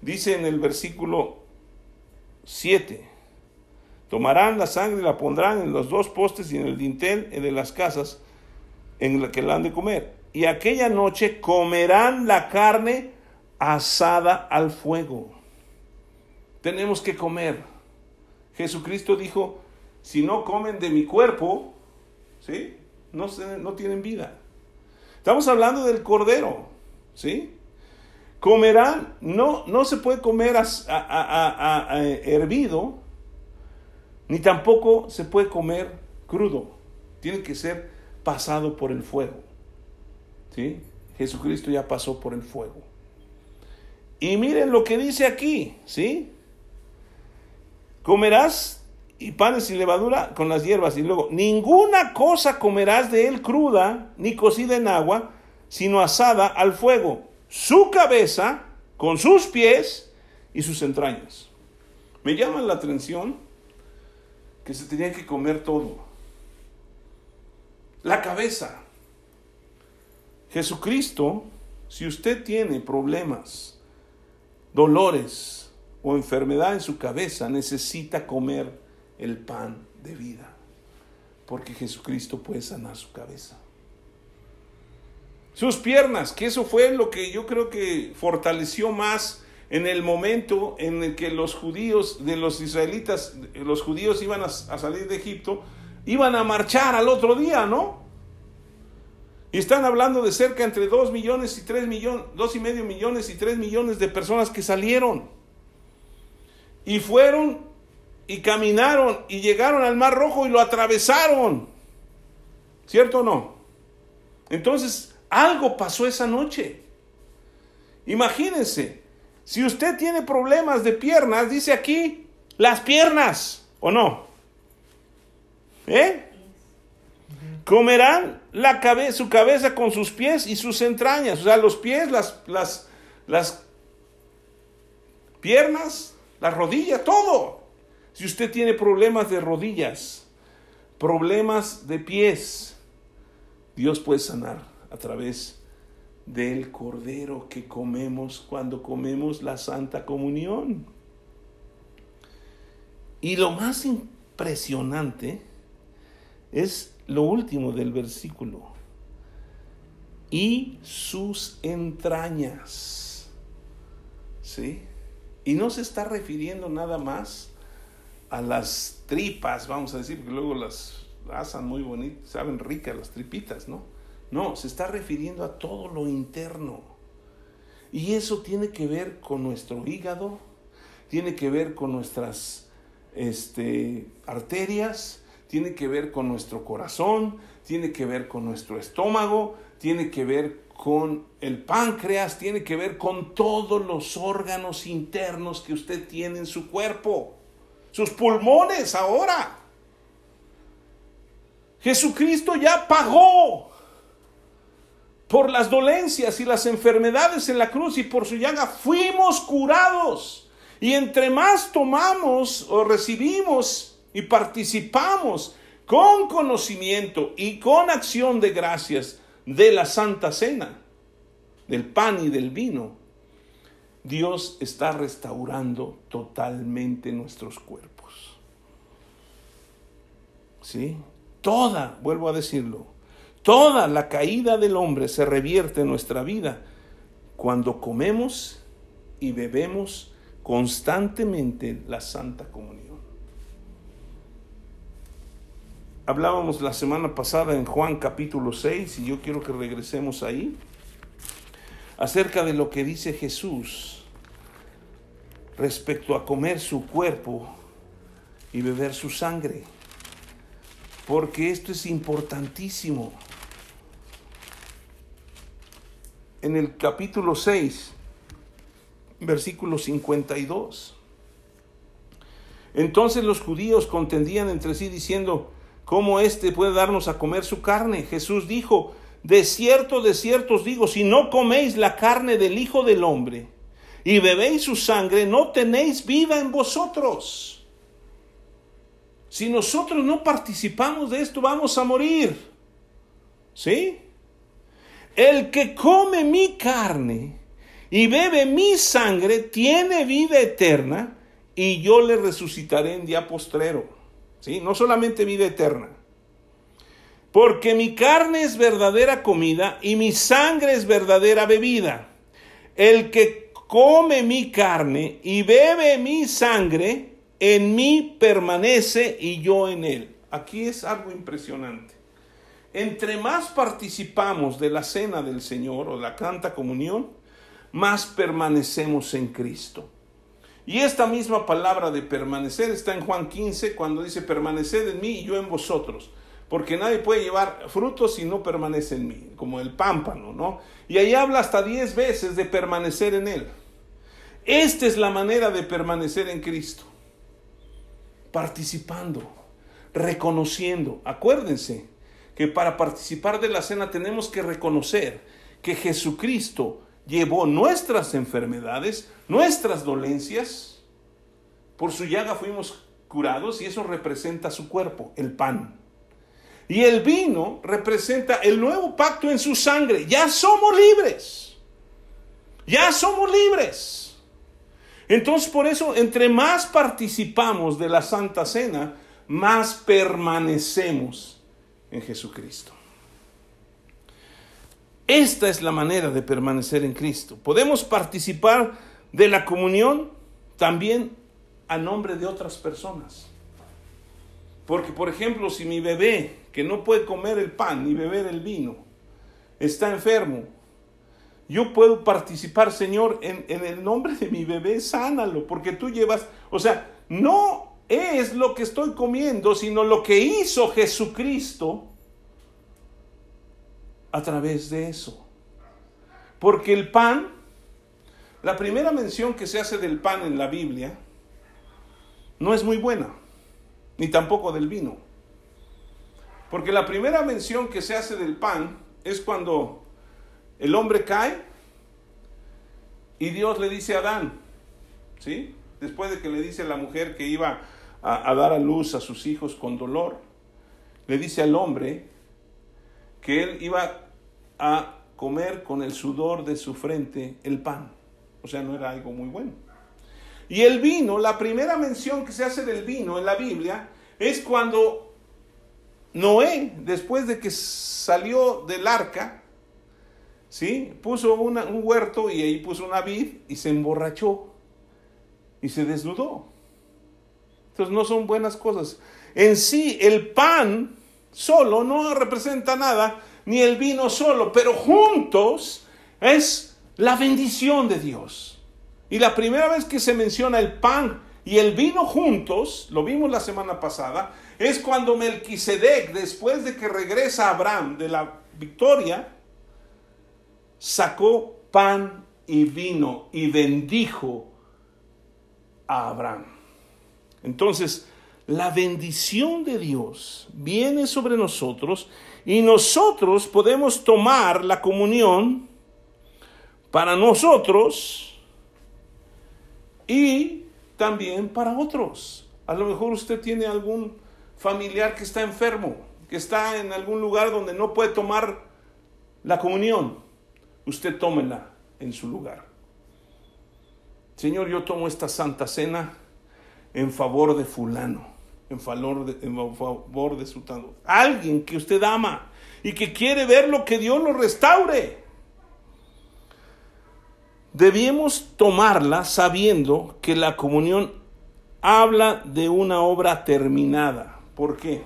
Dice en el versículo 7, tomarán la sangre y la pondrán en los dos postes y en el dintel de las casas en la que la han de comer. Y aquella noche comerán la carne asada al fuego. Tenemos que comer. Jesucristo dijo, si no comen de mi cuerpo, ¿sí? No, no tienen vida. Estamos hablando del cordero, ¿sí? Comerán, no, no se puede comer hervido, ni tampoco se puede comer crudo. Tiene que ser pasado por el fuego. ¿Sí? Jesucristo ya pasó por el fuego. Y miren lo que dice aquí, ¿sí? Comerás y panes sin levadura con las hierbas. Y luego, ninguna cosa comerás de él cruda, ni cocida en agua, sino asada al fuego. Su cabeza con sus pies y sus entrañas. Me llama la atención que se tenía que comer todo. La cabeza. Jesucristo, si usted tiene problemas, dolores o enfermedad en su cabeza, necesita comer el pan de vida, porque Jesucristo puede sanar su cabeza. Sus piernas, que eso fue lo que yo creo que fortaleció más en el momento en el que los judíos, de los israelitas, los judíos iban a, salir de Egipto, iban a marchar al otro día, ¿no? Y están hablando de cerca entre 2 millones y 3 millones, dos y medio millones y 3 millones de personas que salieron. Y fueron y caminaron y llegaron al Mar Rojo y lo atravesaron. ¿Cierto o no? Entonces, algo pasó esa noche. Imagínense, si usted tiene problemas de piernas, dice aquí, las piernas, ¿o no? ¿Eh? Comerán la cabeza, su cabeza con sus pies y sus entrañas, o sea, los pies, las, las, las piernas, las rodillas, todo. Si usted tiene problemas de rodillas, problemas de pies, Dios puede sanar a través del cordero que comemos cuando comemos la Santa Comunión. Y lo más impresionante es lo último del versículo. Y sus entrañas. ¿Sí? Y no se está refiriendo nada más a las tripas, vamos a decir, porque luego las asan muy bonitas, saben ricas las tripitas, ¿no? No, se está refiriendo a todo lo interno. Y eso tiene que ver con nuestro hígado, tiene que ver con nuestras este, arterias, tiene que ver con nuestro corazón, tiene que ver con nuestro estómago, tiene que ver con el páncreas, tiene que ver con todos los órganos internos que usted tiene en su cuerpo sus pulmones ahora. Jesucristo ya pagó por las dolencias y las enfermedades en la cruz y por su llaga fuimos curados. Y entre más tomamos o recibimos y participamos con conocimiento y con acción de gracias de la Santa Cena, del pan y del vino, Dios está restaurando totalmente nuestros cuerpos. ¿Sí? Toda, vuelvo a decirlo, toda la caída del hombre se revierte en nuestra vida cuando comemos y bebemos constantemente la Santa Comunión. Hablábamos la semana pasada en Juan capítulo 6 y yo quiero que regresemos ahí acerca de lo que dice Jesús respecto a comer su cuerpo y beber su sangre. Porque esto es importantísimo. En el capítulo 6, versículo 52. Entonces los judíos contendían entre sí diciendo, ¿cómo éste puede darnos a comer su carne? Jesús dijo, de cierto, de cierto os digo, si no coméis la carne del Hijo del Hombre y bebéis su sangre, no tenéis vida en vosotros. Si nosotros no participamos de esto, vamos a morir. ¿Sí? El que come mi carne y bebe mi sangre tiene vida eterna y yo le resucitaré en día postrero. No solamente vida eterna. Porque mi carne es verdadera comida y mi sangre es verdadera bebida. El que come mi carne y bebe mi sangre, en mí permanece y yo en él. Aquí es algo impresionante. Entre más participamos de la cena del Señor o la canta comunión, más permanecemos en Cristo. Y esta misma palabra de permanecer está en Juan 15 cuando dice permaneced en mí y yo en vosotros porque nadie puede llevar frutos si no permanece en mí, como el pámpano, ¿no? Y ahí habla hasta diez veces de permanecer en Él. Esta es la manera de permanecer en Cristo. participando, reconociendo. Acuérdense que para participar de la cena tenemos que reconocer que Jesucristo llevó nuestras enfermedades, nuestras dolencias. Por su llaga fuimos curados y eso representa su cuerpo, el pan. Y el vino representa el nuevo pacto en su sangre. Ya somos libres. Ya somos libres. Entonces por eso, entre más participamos de la Santa Cena, más permanecemos en Jesucristo. Esta es la manera de permanecer en Cristo. Podemos participar de la comunión también a nombre de otras personas. Porque, por ejemplo, si mi bebé, que no puede comer el pan ni beber el vino, está enfermo, yo puedo participar, Señor, en, en, el nombre de mi bebé, sánalo, porque tú llevas, o sea, no es lo que estoy comiendo, sino lo que hizo Jesucristo a través de eso. Porque el pan, la primera mención que se hace del pan en la Biblia, no es muy buena, ni tampoco del vino. Porque la primera mención que se hace del pan es cuando el hombre cae y Dios le dice a Adán, ¿sí? Después de que le dice a la mujer que iba a, a dar a luz a sus hijos con dolor, le dice al hombre que él iba a comer con el sudor de su frente el pan. O sea, no era algo muy bueno. Y el vino, la primera mención que se hace del vino en la Biblia es cuando Noé, después de que salió del arca, ¿sí? puso un huerto y ahí puso una vid y se emborrachó y se desnudó. Entonces no son buenas cosas. En sí, el pan solo no representa nada, ni el vino solo, pero juntos es la bendición de Dios. Y la primera vez que se menciona el pan y el vino juntos, lo vimos la semana pasada, es cuando Melquisedec, después de que regresa Abraham de la victoria, sacó pan y vino y bendijo a Abraham. Entonces, la bendición de Dios viene sobre nosotros y nosotros podemos tomar la comunión para nosotros y también para otros. A lo mejor usted tiene algún familiar que está enfermo, que está en algún lugar donde no puede tomar la comunión. Usted tómela en su lugar. Señor, yo tomo esta santa cena en favor de fulano, en favor de, en favor de su Alguien que usted ama y que quiere ver lo que Dios lo restaure debíamos tomarla sabiendo que la comunión habla de una obra terminada. ¿Por qué?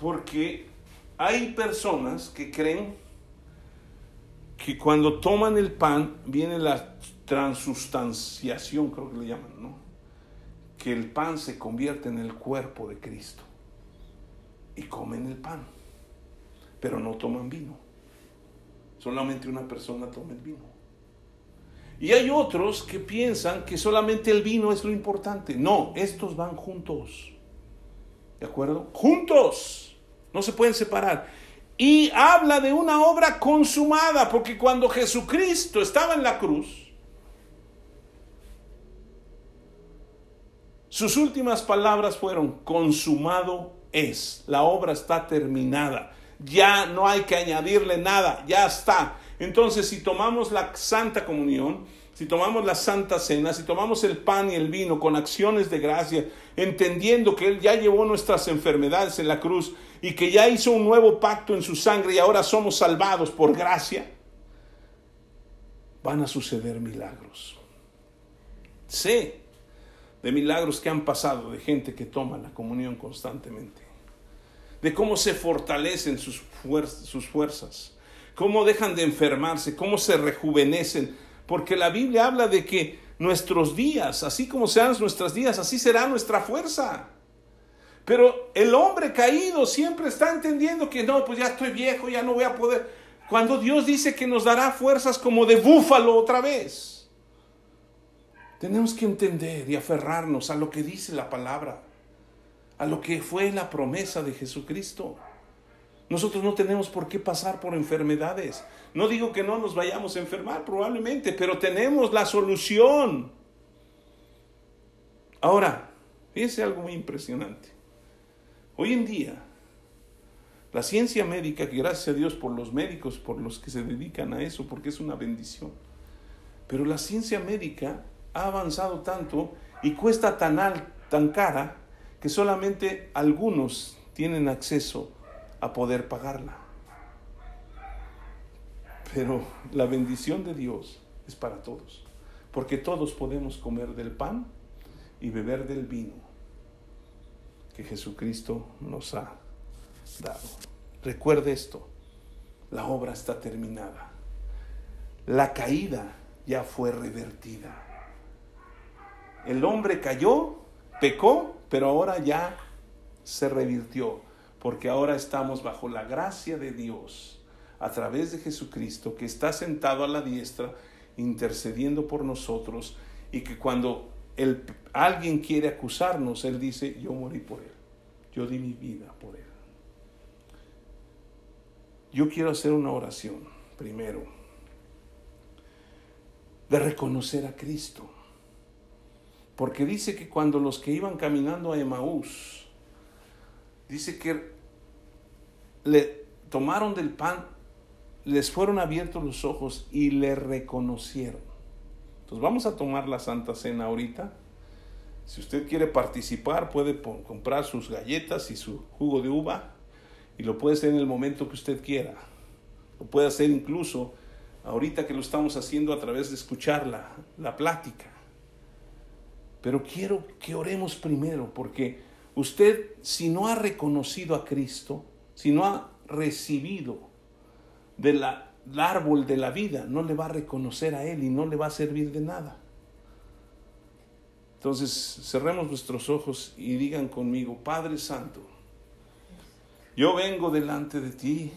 Porque hay personas que creen que cuando toman el pan viene la transustanciación, creo que le llaman, ¿no? Que el pan se convierte en el cuerpo de Cristo. Y comen el pan, pero no toman vino. Solamente una persona toma el vino. Y hay otros que piensan que solamente el vino es lo importante. No, estos van juntos. ¿De acuerdo? Juntos. No se pueden separar. Y habla de una obra consumada, porque cuando Jesucristo estaba en la cruz, sus últimas palabras fueron, consumado es, la obra está terminada, ya no hay que añadirle nada, ya está. Entonces, si tomamos la Santa Comunión, si tomamos la Santa Cena, si tomamos el pan y el vino con acciones de gracia, entendiendo que Él ya llevó nuestras enfermedades en la cruz y que ya hizo un nuevo pacto en su sangre y ahora somos salvados por gracia, van a suceder milagros. Sé de milagros que han pasado de gente que toma la comunión constantemente, de cómo se fortalecen sus, sus fuerzas cómo dejan de enfermarse, cómo se rejuvenecen, porque la Biblia habla de que nuestros días, así como sean nuestros días, así será nuestra fuerza. Pero el hombre caído siempre está entendiendo que no, pues ya estoy viejo, ya no voy a poder. Cuando Dios dice que nos dará fuerzas como de búfalo otra vez. Tenemos que entender y aferrarnos a lo que dice la palabra, a lo que fue la promesa de Jesucristo. Nosotros no tenemos por qué pasar por enfermedades. No digo que no nos vayamos a enfermar, probablemente, pero tenemos la solución. Ahora, fíjese algo muy impresionante. Hoy en día, la ciencia médica, que gracias a Dios por los médicos, por los que se dedican a eso, porque es una bendición, pero la ciencia médica ha avanzado tanto y cuesta tan, tan cara que solamente algunos tienen acceso a poder pagarla. Pero la bendición de Dios es para todos, porque todos podemos comer del pan y beber del vino que Jesucristo nos ha dado. Recuerde esto, la obra está terminada. La caída ya fue revertida. El hombre cayó, pecó, pero ahora ya se revirtió, porque ahora estamos bajo la gracia de Dios a través de Jesucristo, que está sentado a la diestra, intercediendo por nosotros, y que cuando el, alguien quiere acusarnos, Él dice, yo morí por Él, yo di mi vida por Él. Yo quiero hacer una oración primero de reconocer a Cristo. Porque dice que cuando los que iban caminando a Emaús, dice que le tomaron del pan, les fueron abiertos los ojos y le reconocieron. Entonces vamos a tomar la Santa Cena ahorita. Si usted quiere participar, puede comprar sus galletas y su jugo de uva y lo puede hacer en el momento que usted quiera. Lo puede hacer incluso ahorita que lo estamos haciendo a través de escuchar la, la plática. Pero quiero que oremos primero porque usted si no ha reconocido a Cristo, si no ha recibido del árbol de la vida, no le va a reconocer a Él y no le va a servir de nada. Entonces cerremos nuestros ojos y digan conmigo, Padre Santo, yo vengo delante de ti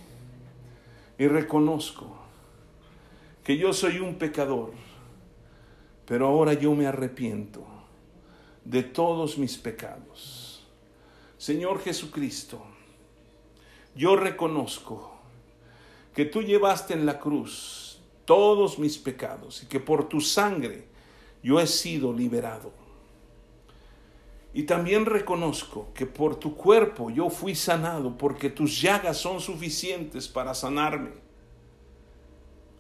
y reconozco que yo soy un pecador, pero ahora yo me arrepiento de todos mis pecados. Señor Jesucristo, yo reconozco que tú llevaste en la cruz todos mis pecados y que por tu sangre yo he sido liberado. Y también reconozco que por tu cuerpo yo fui sanado porque tus llagas son suficientes para sanarme.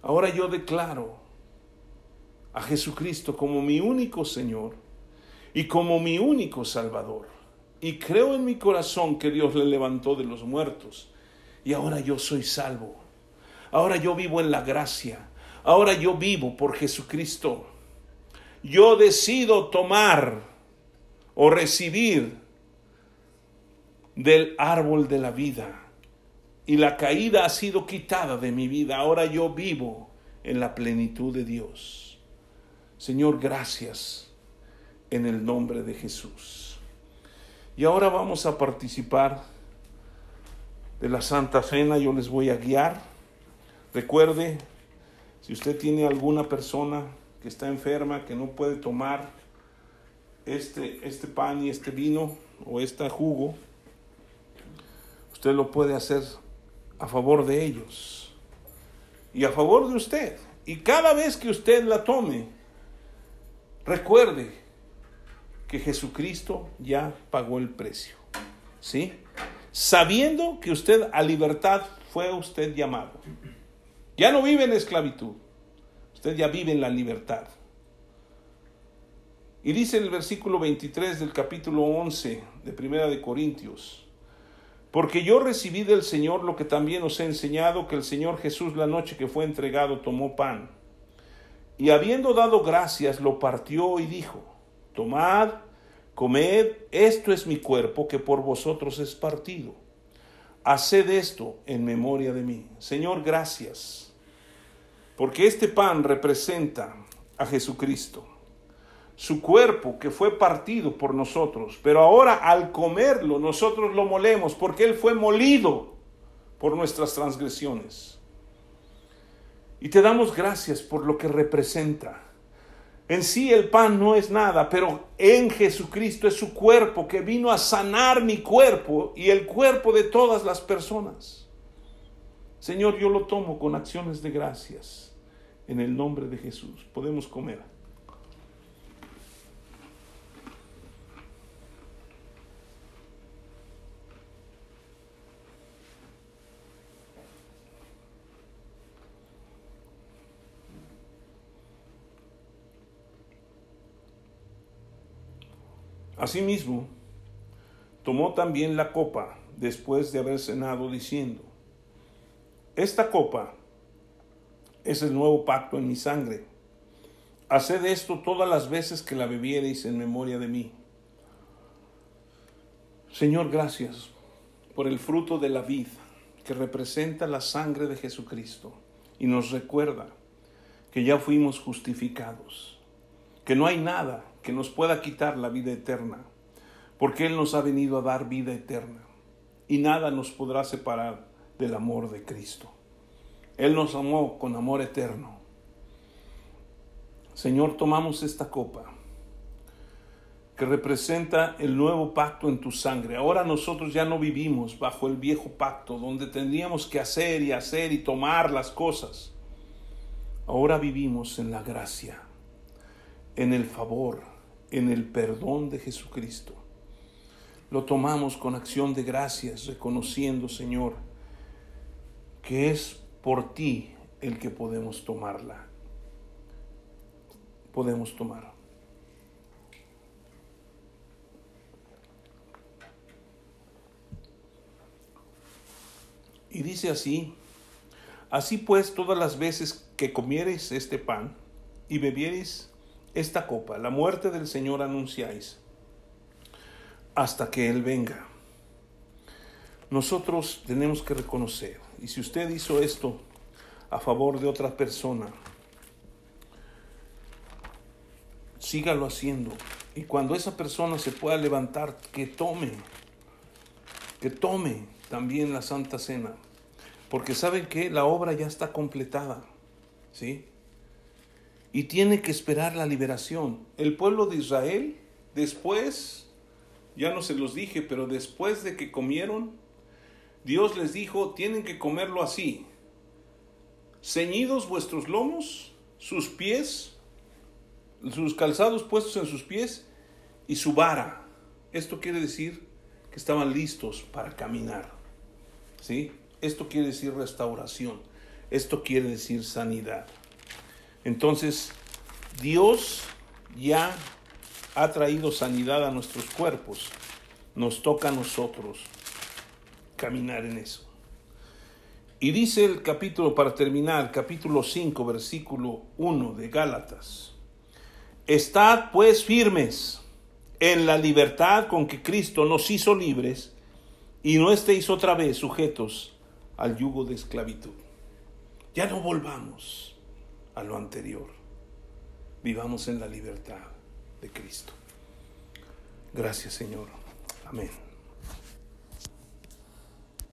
Ahora yo declaro a Jesucristo como mi único Señor y como mi único Salvador. Y creo en mi corazón que Dios le levantó de los muertos. Y ahora yo soy salvo. Ahora yo vivo en la gracia. Ahora yo vivo por Jesucristo. Yo decido tomar o recibir del árbol de la vida. Y la caída ha sido quitada de mi vida. Ahora yo vivo en la plenitud de Dios. Señor, gracias en el nombre de Jesús. Y ahora vamos a participar de la Santa Cena. Yo les voy a guiar. Recuerde, si usted tiene alguna persona que está enferma, que no puede tomar este, este pan y este vino o este jugo, usted lo puede hacer a favor de ellos y a favor de usted. Y cada vez que usted la tome, recuerde que Jesucristo ya pagó el precio. ¿Sí? Sabiendo que usted a libertad fue usted llamado. Ya no vive en esclavitud. Usted ya vive en la libertad. Y dice el versículo 23 del capítulo 11 de Primera de Corintios, porque yo recibí del Señor lo que también os he enseñado, que el Señor Jesús la noche que fue entregado tomó pan, y habiendo dado gracias lo partió y dijo, tomad, comed, esto es mi cuerpo que por vosotros es partido. Haced esto en memoria de mí. Señor, gracias, porque este pan representa a Jesucristo su cuerpo que fue partido por nosotros, pero ahora al comerlo nosotros lo molemos porque Él fue molido por nuestras transgresiones. Y te damos gracias por lo que representa. En sí el pan no es nada, pero en Jesucristo es su cuerpo que vino a sanar mi cuerpo y el cuerpo de todas las personas. Señor, yo lo tomo con acciones de gracias en el nombre de Jesús. Podemos comer. Asimismo, tomó también la copa después de haber cenado, diciendo, Esta copa es el nuevo pacto en mi sangre. Haced esto todas las veces que la bebiereis en memoria de mí. Señor, gracias por el fruto de la vid que representa la sangre de Jesucristo y nos recuerda que ya fuimos justificados, que no hay nada que nos pueda quitar la vida eterna, porque Él nos ha venido a dar vida eterna y nada nos podrá separar del amor de Cristo. Él nos amó con amor eterno. Señor, tomamos esta copa que representa el nuevo pacto en tu sangre. Ahora nosotros ya no vivimos bajo el viejo pacto donde tendríamos que hacer y hacer y tomar las cosas. Ahora vivimos en la gracia en el favor, en el perdón de Jesucristo. Lo tomamos con acción de gracias, reconociendo, Señor, que es por ti el que podemos tomarla. Podemos tomar. Y dice así, así pues todas las veces que comiereis este pan y bebiereis esta copa, la muerte del Señor anunciáis, hasta que Él venga. Nosotros tenemos que reconocer, y si usted hizo esto a favor de otra persona, sígalo haciendo. Y cuando esa persona se pueda levantar, que tome, que tome también la Santa Cena. Porque saben que la obra ya está completada. ¿Sí? Y tiene que esperar la liberación. El pueblo de Israel, después, ya no se los dije, pero después de que comieron, Dios les dijo, tienen que comerlo así. Ceñidos vuestros lomos, sus pies, sus calzados puestos en sus pies y su vara. Esto quiere decir que estaban listos para caminar. ¿Sí? Esto quiere decir restauración. Esto quiere decir sanidad. Entonces, Dios ya ha traído sanidad a nuestros cuerpos. Nos toca a nosotros caminar en eso. Y dice el capítulo, para terminar, capítulo 5, versículo 1 de Gálatas. Estad pues firmes en la libertad con que Cristo nos hizo libres y no estéis otra vez sujetos al yugo de esclavitud. Ya no volvamos a lo anterior. Vivamos en la libertad de Cristo. Gracias Señor. Amén.